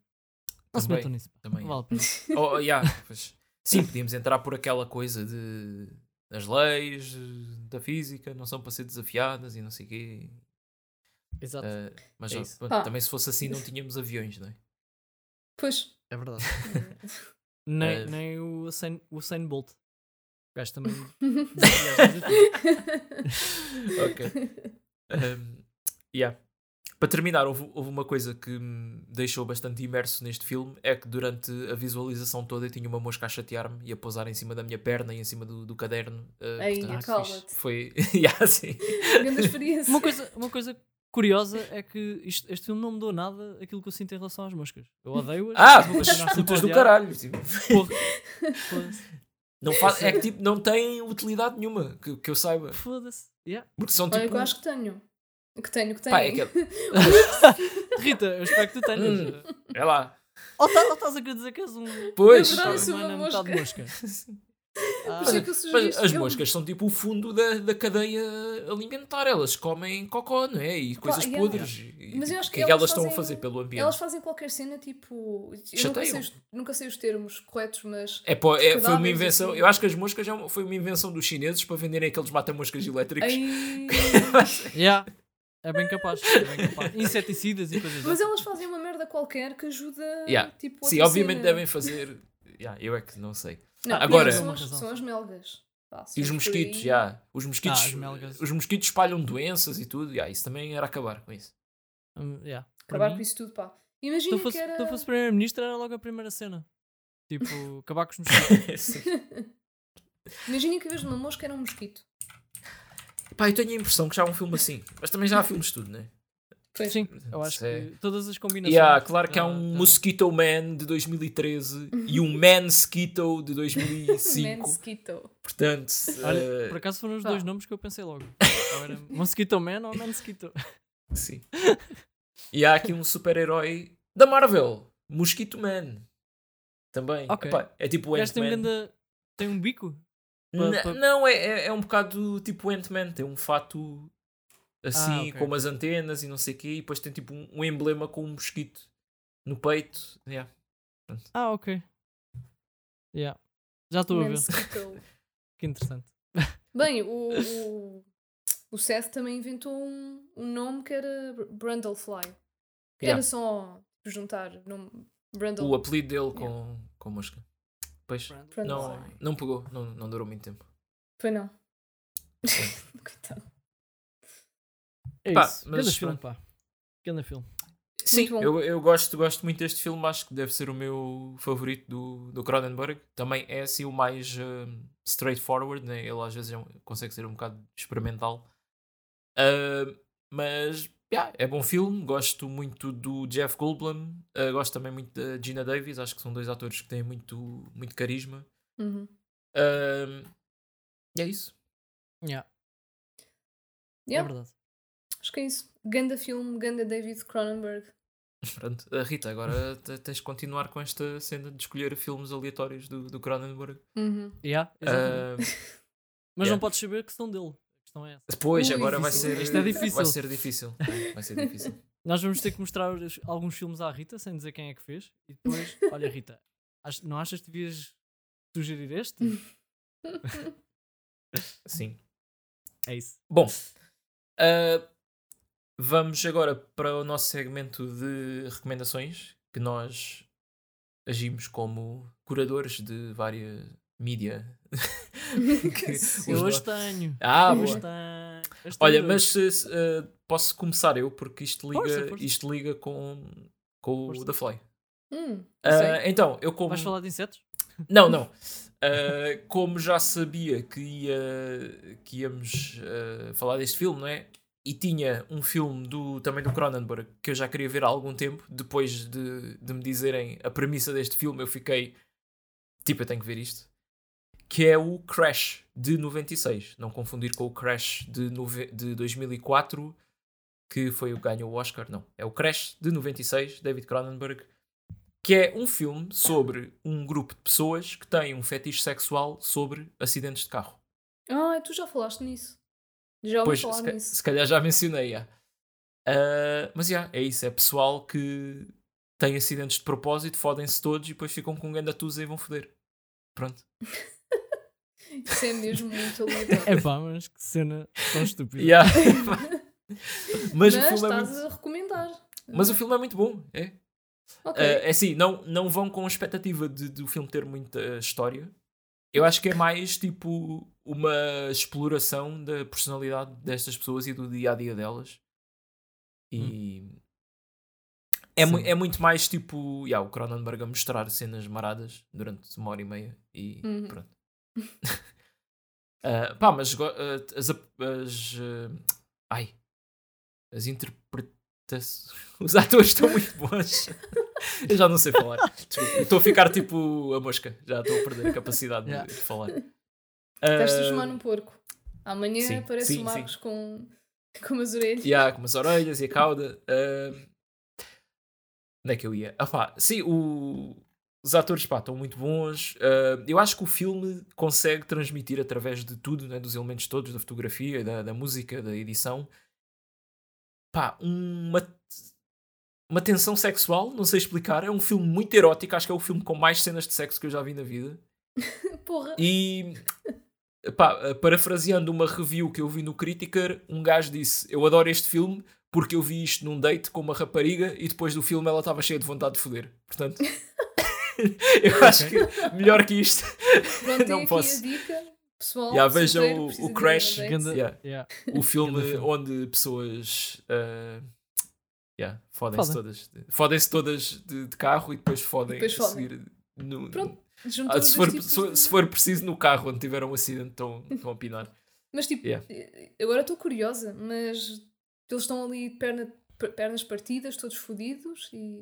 não se Também, metam nisso. também. Vale pena. Oh, yeah, pois. Sim, podíamos entrar por aquela coisa de as leis eh, da física não são para ser desafiadas e não sei o quê. Exato. Eh, mas É ó, Pá. também se fosse assim não tínhamos aviões, não é? pois. É verdade. nem, Eh, nem o Usain, o Usain Bolt. O gajo também. ok. Um, yeah. Para terminar, houve, houve uma coisa que me deixou bastante imerso neste filme: é que durante a visualização toda eu tinha uma mosca a chatear-me e a pousar em cima da minha perna e em cima do, do caderno. Uh, Aí, portanto, cala-te. foi. yeah, sim. Uma, coisa, uma coisa curiosa é que isto- este filme não mudou nada aquilo que eu sinto em relação às moscas. Eu odeio-as. Ah, vou continuar sempre a putas do caralho. tipo, Porra. Foda-se. Não faz, é que tipo, não tem utilidade nenhuma que, que eu saiba. Foda-se. Yeah. Porque são tipo. que eu acho que tenho. Que tenho, que tenho. Pá, é, que, Rita, eu espero que tu tenhas. Hum. é lá. Ou, tá- estás a querer dizer que és um. Pois. Na verdade, sou uma mosca. mosca. Ah, isso é Mas sugeri as moscas são tipo o fundo da, da cadeia alimentar. Elas comem cocó, não é? E coisas yeah. podres. E, Mas eu tipo, acho o que que é que elas elas estão a fazer pelo ambiente? Elas fazem qualquer cena tipo. Eu nunca sei, os, nunca sei os termos corretos, mas. É, pô, é, foi uma invenção. assim. Eu acho que as moscas é uma- foi uma invenção dos chineses para venderem aqueles mata-moscas elétricos. Ai, yeah. É bem capaz. É bem capaz. Inseticidas e coisas mas assim. elas fazem uma merda qualquer que ajuda. Yeah. Tipo, Sim, obviamente cena. devem fazer. Yeah, eu é que não sei. Não, Agora- não, são, as, são as melgas. Pá, E os mosquitos, aí- já. Os mosquitos. Ah, os mosquitos espalham doenças e tudo. Yeah, isso também era acabar com isso. Hum, yeah. Acabar mim, com isso tudo, pá. Se Imagina fosse, que era. se eu fosse primeiro-ministro, era logo a primeira cena. Tipo, acabar com os mosquitos. Imagina que em vez de uma mosca era um mosquito. Pá, eu tenho a impressão que já há um filme assim. Mas também já há filmes de tudo, né? Pois. Sim, eu acho É. que todas as combinações. Yeah, claro que há já- um já- Mosquito Man de 2013 e um Mansquito de 2005. Mosquito. Portanto, Olha, eh, por acaso foram os dois nomes que eu pensei logo. Ou era Mosquito Man ou Mansquito. sim. E há aqui um super-herói da Marvel, Mosquito Man. Também. Ok. Epá, é tipo o O gajo tem um, Ant-Man. tem um bico? N- pa- pa- Não, é, é, é um bocado tipo Ant-Man. Tem um fato assim, Ah, ok. com umas antenas e não sei o quê. E depois tem tipo um, um emblema com um mosquito no peito. Yeah. Ah, ok. Yeah. Já estou a ver. Que interessante. Bem, o, o, o Seth também inventou um, um nome que era Br- Brundlefly. Que Yeah. era só juntar nome Brundle. O apelido dele com, com mosca. Pois. Não, não pegou, não, não durou muito tempo. Foi não. Coitado. É Pá, isso. mas filme, pá. Filme. Sim, eu, eu gosto, gosto muito deste filme, acho que deve ser o meu favorito do, do Cronenberg. Também é assim o mais um, straightforward, né? ele às vezes é um- consegue ser um bocado experimental. Uh, mas yeah, é bom filme, gosto muito do Jeff Goldblum, uh, gosto também muito da Gina Davis, acho que são dois atores que têm muito, muito carisma. Uhum. Um, e é isso. Yeah. É Yeah, verdade. acho que é isso. Ganda filme, Ganda David Cronenberg. Pronto, uh, Rita, agora te- tens de continuar com esta cena de escolher filmes aleatórios do, do Cronenberg. Uhum. Yeah, exatamente. Uh, Mas yeah. não podes saber que são dele. Questão é essa. Depois, Ui, agora vai difícil. ser, Isto é difícil. vai ser difícil. Vai ser difícil. Nós vamos ter que mostrar os- alguns filmes à Rita sem dizer quem é que fez. E depois, olha, Rita, não achas que devias sugerir este? Sim. É isso. Bom, ah, vamos agora para o nosso segmento de recomendações, que nós agimos como curadores de várias mídia. Eu hoje tenho. Ah, hoje tenho. Hoje Olha, mas se- ah, posso começar eu, porque isto liga, Força, força. Isto liga com, com o. The Fly. Hum, Ah, sei. então, eu como. Vais falar de insetos? Não, não. Uh, como já sabia que, ia, que íamos uh, falar deste filme, não é? E tinha um filme do, também do Cronenberg que eu já queria ver há algum tempo. Depois de, de me dizerem a premissa deste filme, eu fiquei tipo, eu tenho que ver isto. Que é o Crash de 96. Não confundir com o Crash de, de 2004, que foi o que ganhou o Oscar. Não, é o Crash de 96, David Cronenberg que é um filme sobre um grupo de pessoas que têm um fetiche sexual sobre acidentes de carro. Ah, tu já falaste nisso. Já ouvi Pois, falar se, nisso. se calhar já mencionei, já. Ah, mas já, é isso, é pessoal que tem acidentes de propósito, fodem-se todos e depois ficam com um ganda tusa e vão foder. Pronto. Isso é mesmo muito aleatório. É pá, mas que cena tão estúpida. Yeah. mas, Mas, o filme é estás muito, a recomendar. mas o filme é muito bom, é. Ok. Ah, é assim, não, não vão com a expectativa de, do filme ter muita história. Eu acho que é mais tipo uma exploração da personalidade destas pessoas e do dia a dia delas. E é, mu é muito mais tipo yeah, o Cronenberg a mostrar cenas maradas durante uma hora e meia e Uhum. pronto. Ah, pá, mas ah, as, as ah, ai as interpretações os atores estão muito bons. Eu já não sei falar. Estou a ficar tipo a mosca. Já estou a perder a capacidade de- Yeah. de, falar. Estás Ah, transformar num porco. Amanhã sim, aparece sim, o Marcos com, com umas orelhas. Yeah, com as orelhas e a cauda. Ah, onde é que eu ia? Ah, pá, sim, o- os atores pá, estão muito bons. Ah, eu acho que o filme consegue transmitir através de tudo, né, dos elementos todos, da fotografia, da, da música, da edição, pá, uma, uma tensão sexual, não sei explicar. É um filme muito erótico, acho que é o filme com mais cenas de sexo que eu já vi na vida. Porra. E pá, parafraseando uma review que eu vi no Critiker, um gajo disse: Eu adoro este filme porque eu vi isto num date com uma rapariga e depois do filme ela estava cheia de vontade de foder. Portanto, eu acho que melhor que isto. Pronto, não posso. aqui a dica. Pessoal, Yeah, vejam o- o Crash. Yeah. yeah. O filme onde pessoas uh, yeah, fodem-se Fodem. todas. Fodem-se todas de, de carro e depois fodem Depois a fodem. seguir no- Pronto, Ah, se, for, se, se for preciso, no carro onde tiveram um acidente, estão, estão a pinar. Mas tipo, Yeah. eh, agora estou curiosa, mas eles estão ali de perna, per- pernas partidas, todos fodidos e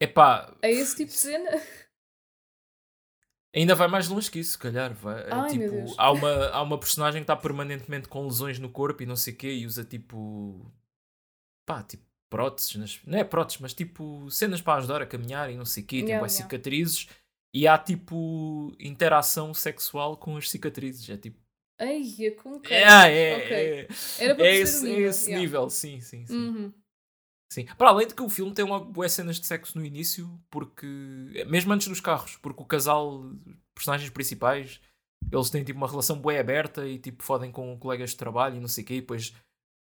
Epá, é esse tipo de cena. ainda vai mais longe que isso, se calhar. Vai, é Ai, tipo, há, uma, há uma personagem que está permanentemente com lesões no corpo e não sei o quê e usa tipo. pá, tipo próteses. Nas, não é próteses, mas tipo cenas para ajudar a caminhar e não sei o quê. Tem Yeah, yeah. cicatrizes e há tipo interação sexual com as cicatrizes. É tipo. Eia, com que. É, é, Ok. é, Era para é esse, é nível. esse yeah. nível, sim, sim, sim. Uhum. Sim. Para além de que o filme tem logo boas cenas de sexo no início, porque. Mesmo antes dos carros, porque o casal, personagens principais, eles têm tipo uma relação bué aberta e tipo fodem com colegas de trabalho e não sei o quê, e depois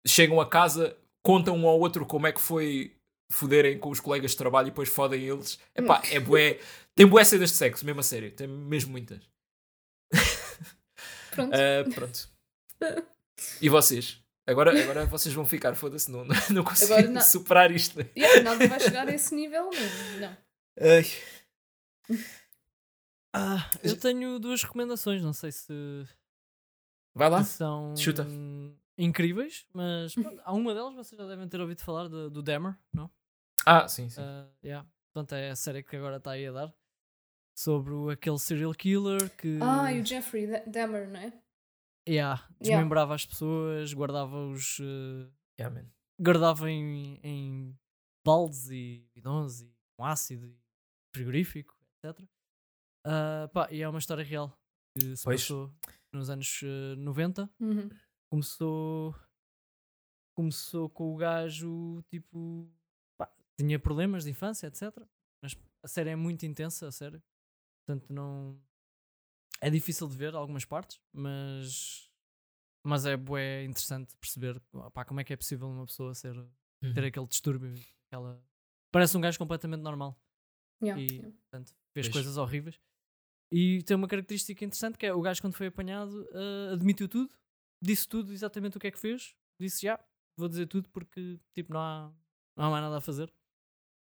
chegam a casa, contam um ao outro como é que foi foderem com os colegas de trabalho e depois fodem eles. Epá, é bué. Tem bué cenas de sexo, mesmo a sério. Tem mesmo muitas. Pronto. Ah, pronto. E vocês? Agora, agora vocês vão ficar, foda-se, não, não consigo Agora na- superar isto. Yeah, nada vai chegar a esse nível mesmo. Não. Ai. Ah, eu tenho duas recomendações, não sei se Vai lá. são chuta. incríveis, mas pronto, há uma delas vocês já devem ter ouvido falar de- do Dammer, não? Ah, sim, sim. Ah, yeah. Portanto, é a série que agora está aí a dar sobre o- aquele serial killer que Ah, e o Jeffrey Dahmer, não é? Yeah, Yeah. desmembrava as pessoas, guardava-os eh, Yeah, guardava em, em baldes e bidões e com ácido e frigorífico, etc. Ah, pá, e é uma história real que se Pois. passou nos anos eh, 90. Uhum. Começou começou com o gajo tipo pá, tinha problemas de infância, etc. Mas a série é muito intensa, a série. Portanto, não é difícil de ver algumas partes, mas mas é bué interessante perceber pá, como é que é possível uma pessoa ser ter Uhum. aquele distúrbio, aquela parece um gajo completamente normal Yeah, e yeah. portanto, fez coisas horríveis. E tem uma característica interessante que é o gajo quando foi apanhado ah, admitiu tudo, disse tudo exatamente o que é que fez, disse já, vou dizer tudo porque tipo não há, não há mais nada a fazer.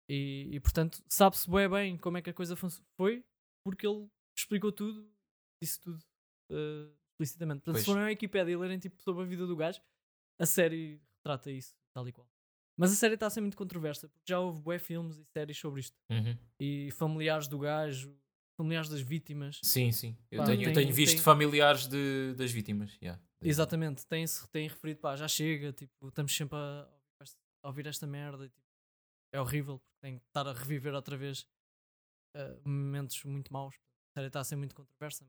E, e, portanto sabe-se bem como é que a coisa foi porque ele explicou tudo, disse tudo ah, explicitamente. Portanto, se Pois. forem à Wikipedia e lerem tipo, sobre a vida do gajo, a série retrata isso tal e qual. Mas a série está a ser muito controversa porque já houve bué filmes e séries sobre isto Uhum. e familiares do gajo, familiares das vítimas. Sim, sim. Eu, Pá, tenho, eu tem- tenho visto tem- familiares de, das vítimas. yeah. Exatamente, têm-se têm referido, pá, já chega, tipo, estamos sempre a, a ouvir esta merda. e, tipo, é horrível, porque tem que estar a reviver outra vez eh, momentos muito maus. A série está a ser muito controversa.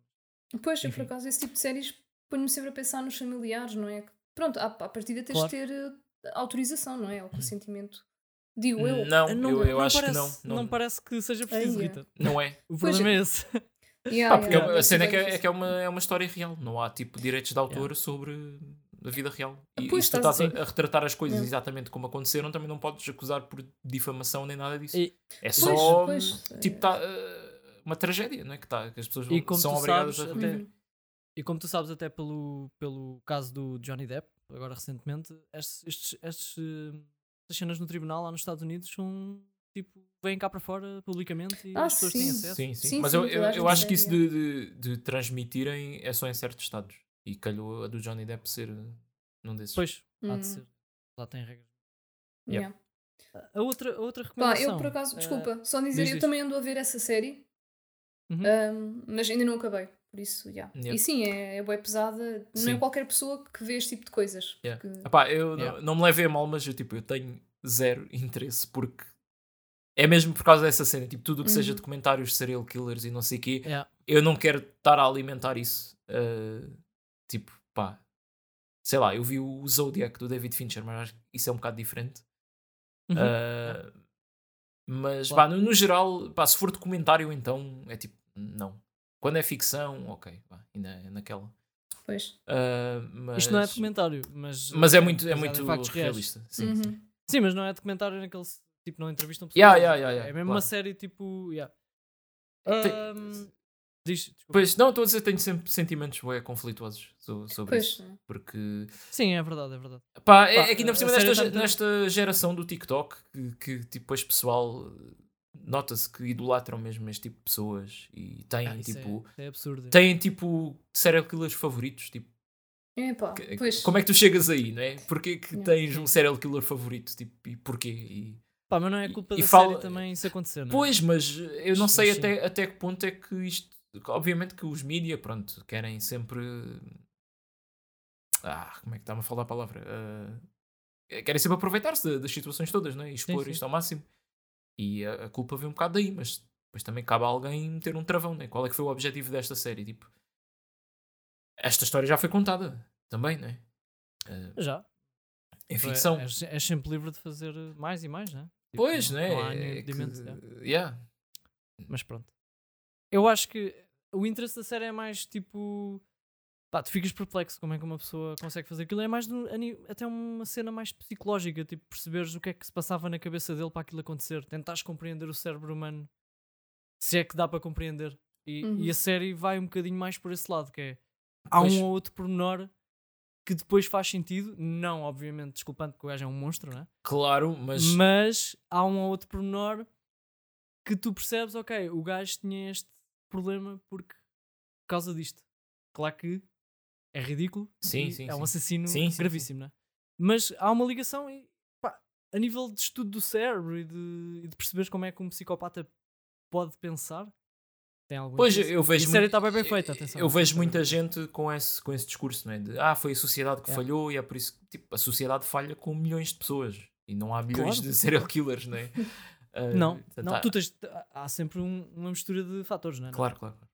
Pois, eu por Enfim. acaso, esse tipo de séries põe-me sempre a pensar nos familiares, não é? Que, Pronto, à, à partida tens Claro. de ter eh, autorização, não é? Ou consentimento. Digo eu. Não, Eh, eu, eu acho parece, que não. Não, parece que seja preciso, é. Rita. não é. O Pois problema é esse. Yeah, Pá, porque yeah, a cena é que, é, difícil. é que é, uma, é uma história real. Não há tipo direitos de autor Yeah. sobre a vida real. E, Pois, e se tu estás a- a, a retratar as coisas Yeah. exatamente como aconteceram, também não podes acusar por difamação nem nada disso. E- é Pois, só pois, tipo é. tá, uh, uma tragédia, não é? Que, tá, que as pessoas E como são obrigadas sabes, a até-. E como tu sabes, até pelo, pelo caso do Johnny Depp, agora recentemente, estes, estes, estes, eh, estas cenas no tribunal lá nos Estados Unidos são tipo, vêm cá para fora publicamente e Ah, as pessoas sim. têm acesso. Sim, sim. Sim, Mas sim, eu, eu, eu acho que isso de, de, de transmitirem é só em certos estados. E calhou a do Johnny Depp ser num desses. Pois, há Hum. de ser. Lá tem regras. Yeah. A outra, a outra Pá, recomendação. eu por acaso, eh, desculpa, só dizer, diz, eu diz. também ando a ver essa série, Uhum. ahm, mas ainda não acabei, por isso, yeah. Yeah. E sim, é, é bué pesada, não Sim. é qualquer pessoa que vê este tipo de coisas. Yeah. porque- Epá, eu não, não me levei a mal, mas eu, tipo, eu tenho zero interesse porque é mesmo por causa dessa cena. Tipo, tudo o que seja Uhum. documentários de serial killers e não sei o quê, eu não quero estar a alimentar isso. Uh, tipo, pá, sei lá, eu vi o Zodiac do David Fincher, mas acho que isso é um bocado diferente. Uhum. Uh, mas, Claro. pá, no, no geral, pá, se for documentário, então é tipo, não. Quando é ficção, ok, pá, ainda é naquela. Pois. Uh, mas, Isto não é documentário, mas. Mas é eh, muito, é muito realista. Sim, sim. Uhum. Sim, mas não é documentário naquele. Tipo, não entrevistam pessoas. Yeah, yeah, yeah, yeah, é mesmo claro. uma série tipo. Yeah. Tem- diz, desculpa. Pois, não, estou a dizer que tenho sempre sentimentos bué conflituosos so- sobre Pois. isso. Porque, Sim, é verdade, é verdade. pá, é, Pá, é que ainda por a cima nesta, muito- nesta geração do TikTok, que, que tipo, este pessoal nota-se que idolatram mesmo este tipo de pessoas e têm Ah, é- tipo. isso é, absurdo. Têm tipo serial killers favoritos. Tipo, Epá, que- pois. como é que tu chegas aí, não é? Porquê que Yeah. tens um serial killer favorito? Tipo, e porquê? E- Pá, mas não é culpa E da fala- série também isso acontecer, não é? Pois, mas eu não sei sim. até, até que ponto é que isto. Obviamente que os mídia, pronto, querem sempre. Ah, como é que está-me a falar a palavra? Ah, querem sempre aproveitar-se da- das situações todas, não é? E expor sim. isto ao máximo. E a, a culpa vem um bocado daí, mas depois também cabe a alguém meter um travão, né? Qual é que foi o objetivo desta série? Tipo, esta história já foi contada também, não é? Ah, Já. em É- ficção. És, és sempre livre de fazer mais e mais, né? Tipo, pois, não, não é? Não há É que- é. yeah. Mas pronto. Eu acho que o interesse da série é mais tipo. Pá, tu ficas perplexo como é que uma pessoa consegue fazer aquilo. É mais ni- até uma cena mais psicológica, tipo, perceberes o que é que se passava na cabeça dele para aquilo acontecer. Tentares compreender o cérebro humano, se é que dá para compreender. E, Uhum. e a série vai um bocadinho mais por esse lado, que é há Pois. um ou outro pormenor que depois faz sentido. Não, obviamente, desculpando que o gajo é um monstro, né? Claro, mas. Mas há um ou outro pormenor que tu percebes, ok, o gajo tinha este problema porque por causa disto. Claro que é ridículo. Sim, sim, É um assassino Sim, sim, gravíssimo, né? Mas há uma ligação e, pá, a nível de estudo do cérebro e de, e de perceberes como é que um psicopata pode pensar. Tem algum Pois, interesse. eu vejo a série muito- está bem, bem feita, atenção. Eu vejo muita gente com esse, com esse discurso, não é? De, ah, foi a sociedade que É. falhou e é por isso que tipo, a sociedade falha com milhões de pessoas e não há milhões Claro. de serial killers, não é? Ah, Não, portanto, não há- tu tens, há sempre um- uma mistura de fatores, não é? Claro, claro. claro.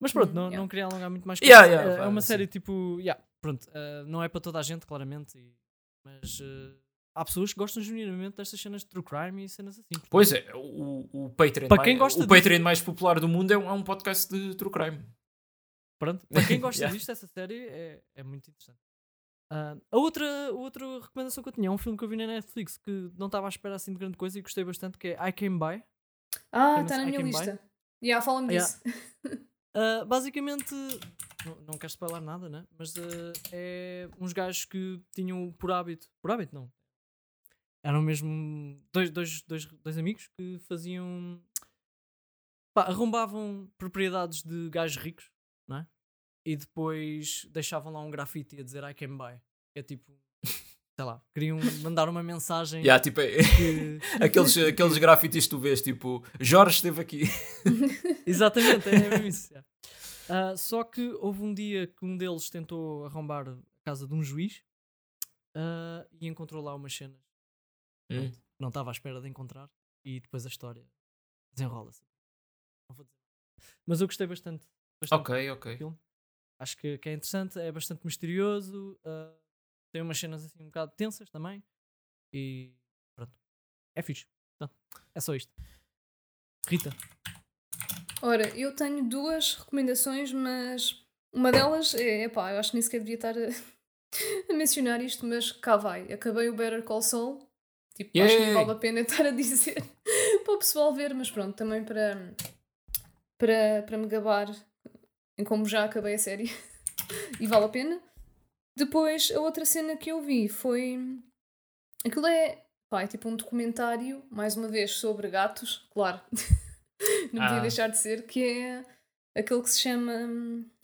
Mas pronto, Uhum, não, yeah. não queria alongar muito mais. Yeah, com isso. yeah, é, é uma sim. série tipo. Yeah, pronto, uh, não é para toda a gente, claramente. e- mas uh, há pessoas que gostam genuinamente destas cenas de true crime e cenas assim. portanto, Pois é, o, o Patreon, Para quem mais, gosta o disso- Patreon mais popular do mundo é um, é um podcast de true crime. Pronto, para quem gosta Yeah. disto, essa série é, é muito interessante. Ah, a, outra, outra recomendação que eu tinha é um filme que eu vi na Netflix que não estava à espera assim de grande coisa e gostei bastante, que é I Came By. Ah, está na minha lista. Yeah, fala-me Yeah. disso. Uh, basicamente, não, não quero spoiler nada, né? Mas uh, é uns gajos que tinham por hábito, por hábito não, eram mesmo dois, dois, dois, dois amigos que faziam, pá, arrombavam propriedades de gajos ricos? E depois deixavam lá um grafite a dizer I came by. É tipo, sei lá, queriam mandar uma mensagem Yeah, tipo, é- que. aqueles, aqueles grafites que tu vês, tipo, Jorge esteve aqui. Exatamente, é mesmo isso. yeah. Ah, só que houve um dia que um deles tentou arrombar a casa de um juiz ah, e encontrou lá umas cenas Hum. que não estava à espera de encontrar e depois a história desenrola-se. Não vou dizer. Mas eu gostei bastante. bastante Ok, ok. filme. Acho que, que é interessante, é bastante misterioso, ah, tem umas cenas assim um bocado tensas também e pronto. É fixe. Então, é só isto. Rita, Ora, eu tenho duas recomendações, mas uma delas é, pá, eu acho que nem sequer devia estar a, a mencionar isto, mas cá vai. Acabei o Better Call Saul. Tipo, acho que não vale a pena estar a dizer para o pessoal ver, mas pronto, também para, para, para me gabar em como já acabei a série e vale a pena. Depois, a outra cena que eu vi foi. Aquilo é, pá, é tipo um documentário, mais uma vez, sobre gatos, claro. não podia Ah. deixar de ser, que é aquele que se chama.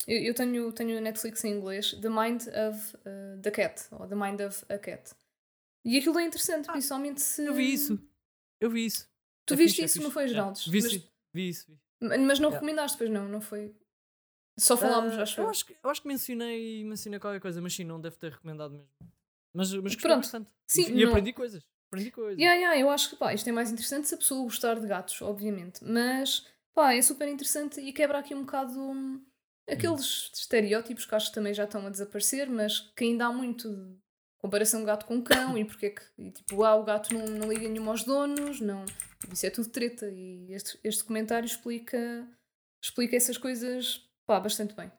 Eu, eu tenho, tenho a Netflix em inglês, The Mind of uh, the Cat, ou The Mind of a Cat. E aquilo é interessante, principalmente se. Ah, eu vi isso. Eu vi isso. Tu É viste fixe, é isso, fixe. não foi, Yeah. Geraldes? Vi, Mas- vi isso. vi. Mas não Yeah. recomendaste, pois não, não foi. Só falámos, Ah, acho eu acho, que, eu acho que mencionei, mencionei qualquer coisa, mas sim, não deve ter recomendado mesmo. Mas, mas Pronto. bastante. Sim, e, não- aprendi coisas. Aprendi coisas. Yeah, yeah, eu acho que pá, isto é mais interessante se a pessoa gostar de gatos, obviamente. Mas pá, é super interessante e quebra aqui um bocado hum, aqueles estereótipos que acho que também já estão a desaparecer, mas que ainda há muito de comparação gato com cão e porque é que, e, tipo, ah, o gato não, não liga nenhum aos donos, não. Isso é tudo treta e este, este comentário explica, explica essas coisas pá, bastante bem.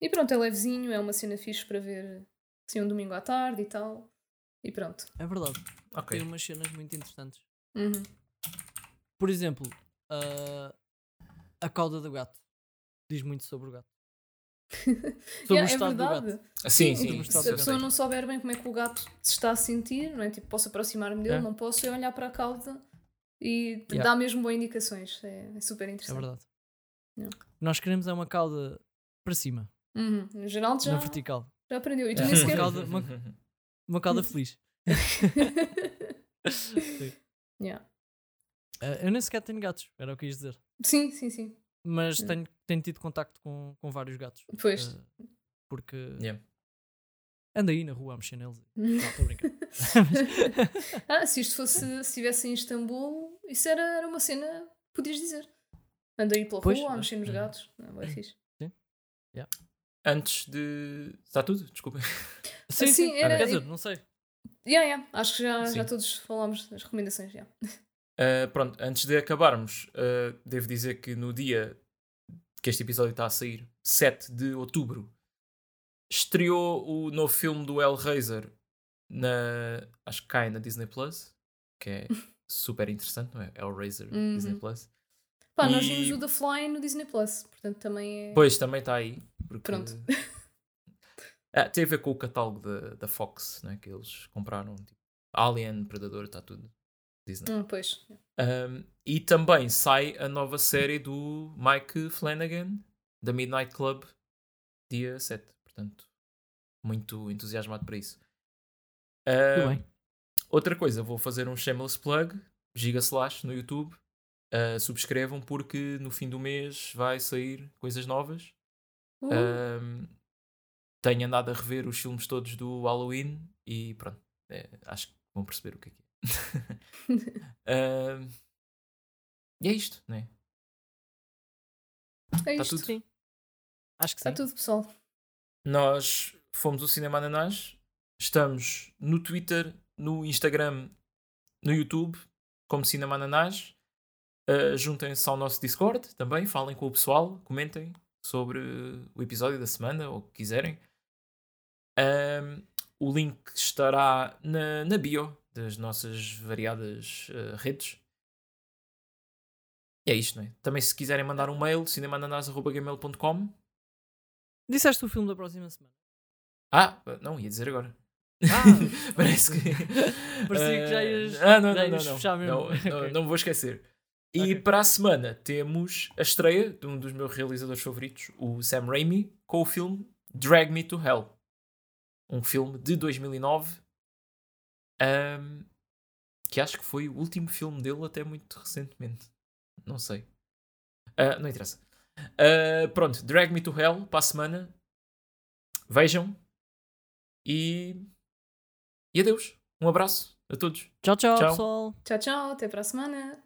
E pronto, é levezinho, é uma cena fixe para ver assim um domingo à tarde e tal. E pronto. É verdade. Ok. Tem umas cenas muito interessantes. Uhum. Por exemplo, ah, a cauda do gato. Diz muito sobre o gato. Sobre o Yeah, é estado do gato. verdade. Ah, Sim, Sim, sim. Se a pessoa não souber bem como é que o gato se está a sentir, não é? Tipo, posso aproximar-me dele, É. não posso é olhar para a cauda e Yeah. dá mesmo boas indicações. É, é super É interessante. verdade. Yeah. Nós queremos é uma cauda para cima, Uhum. No geral, já, na vertical. já aprendeu. E tu É. nem sequer. Uma cauda- uma- Uma cauda feliz. Yeah. Eh, eu nem sequer tenho gatos, era o que ia dizer. Sim, sim, sim. Mas tenho, tenho tido contacto com, com vários gatos. Pois. eh, porque Yeah. ando aí na rua a mexer neles. Não, estou a brincar. ah, se isto fosse, se estivesse em Istambul, isso era, era uma cena, podias dizer. Anda aí pela Pois, rua, a mexer nos Uhum. gatos. Não, é fixe. Antes de. Está tudo? Desculpa. sim, Sim, sim, era- Quer dizer, não sei. Yeah, yeah. Acho que já, já Sim. todos falámos das recomendações. Yeah. Uh, pronto, antes de acabarmos, uh, devo dizer que no dia que este episódio está a sair, 7 de outubro, estreou o novo filme do Hellraiser na. Acho que cai na Disney Plus, que é super interessante, não é? Hellraiser Uhum. Disney Plus. Pá, nós E- vimos o The Fly no Disney Plus, portanto também é. Pois também está aí. Porque... Pronto. Ah, tem a ver com o catálogo da, da Fox, né? que eles compraram. Tipo, Alien, Predador, está tudo. Disney. Hum, pois. Um, e também sai a nova série do Mike Flanagan, da Midnight Club, dia 7. Portanto, muito entusiasmado para isso. Bem. outra coisa, vou fazer um shameless plug, Giga Slash no YouTube. Uh, subscrevam porque no fim do mês vai sair coisas novas. Uh, Um, tenho andado a rever os filmes todos do Halloween e pronto, é, acho que vão perceber o que é que é. Um, e é isto, né? é tá isto. tudo. Sim. Acho que Está sim. tudo, pessoal. Nós fomos o Cinema Ananás, estamos no Twitter, no Instagram, no YouTube, como Cinema Ananás. Uh, Juntem-se ao nosso Discord também, falem com o pessoal, comentem sobre o episódio da semana ou o que quiserem. Um, o link estará na, na bio das nossas variadas uh, redes. E é isto, não é? Também se quiserem mandar um mail, cinemananás.gmail.com Disseste o filme da próxima semana. Ah, não, ia dizer agora. Ah, Parece que. Parecia que já Eh, ias- Ah, não, já não, não. não. fechar mesmo. Não, não, não vou esquecer. E Ok. para a semana temos a estreia de um dos meus realizadores favoritos, o Sam Raimi, com o filme Drag Me to Hell. Um filme de 2009 ahm, que acho que foi o último filme dele até muito recentemente. Não sei. Ah, não interessa. Ah, pronto, Drag Me to Hell para a semana. Vejam. E. E adeus. Um abraço a todos. Tchau, tchau, Tchau. pessoal. Tchau, tchau. Até para a semana.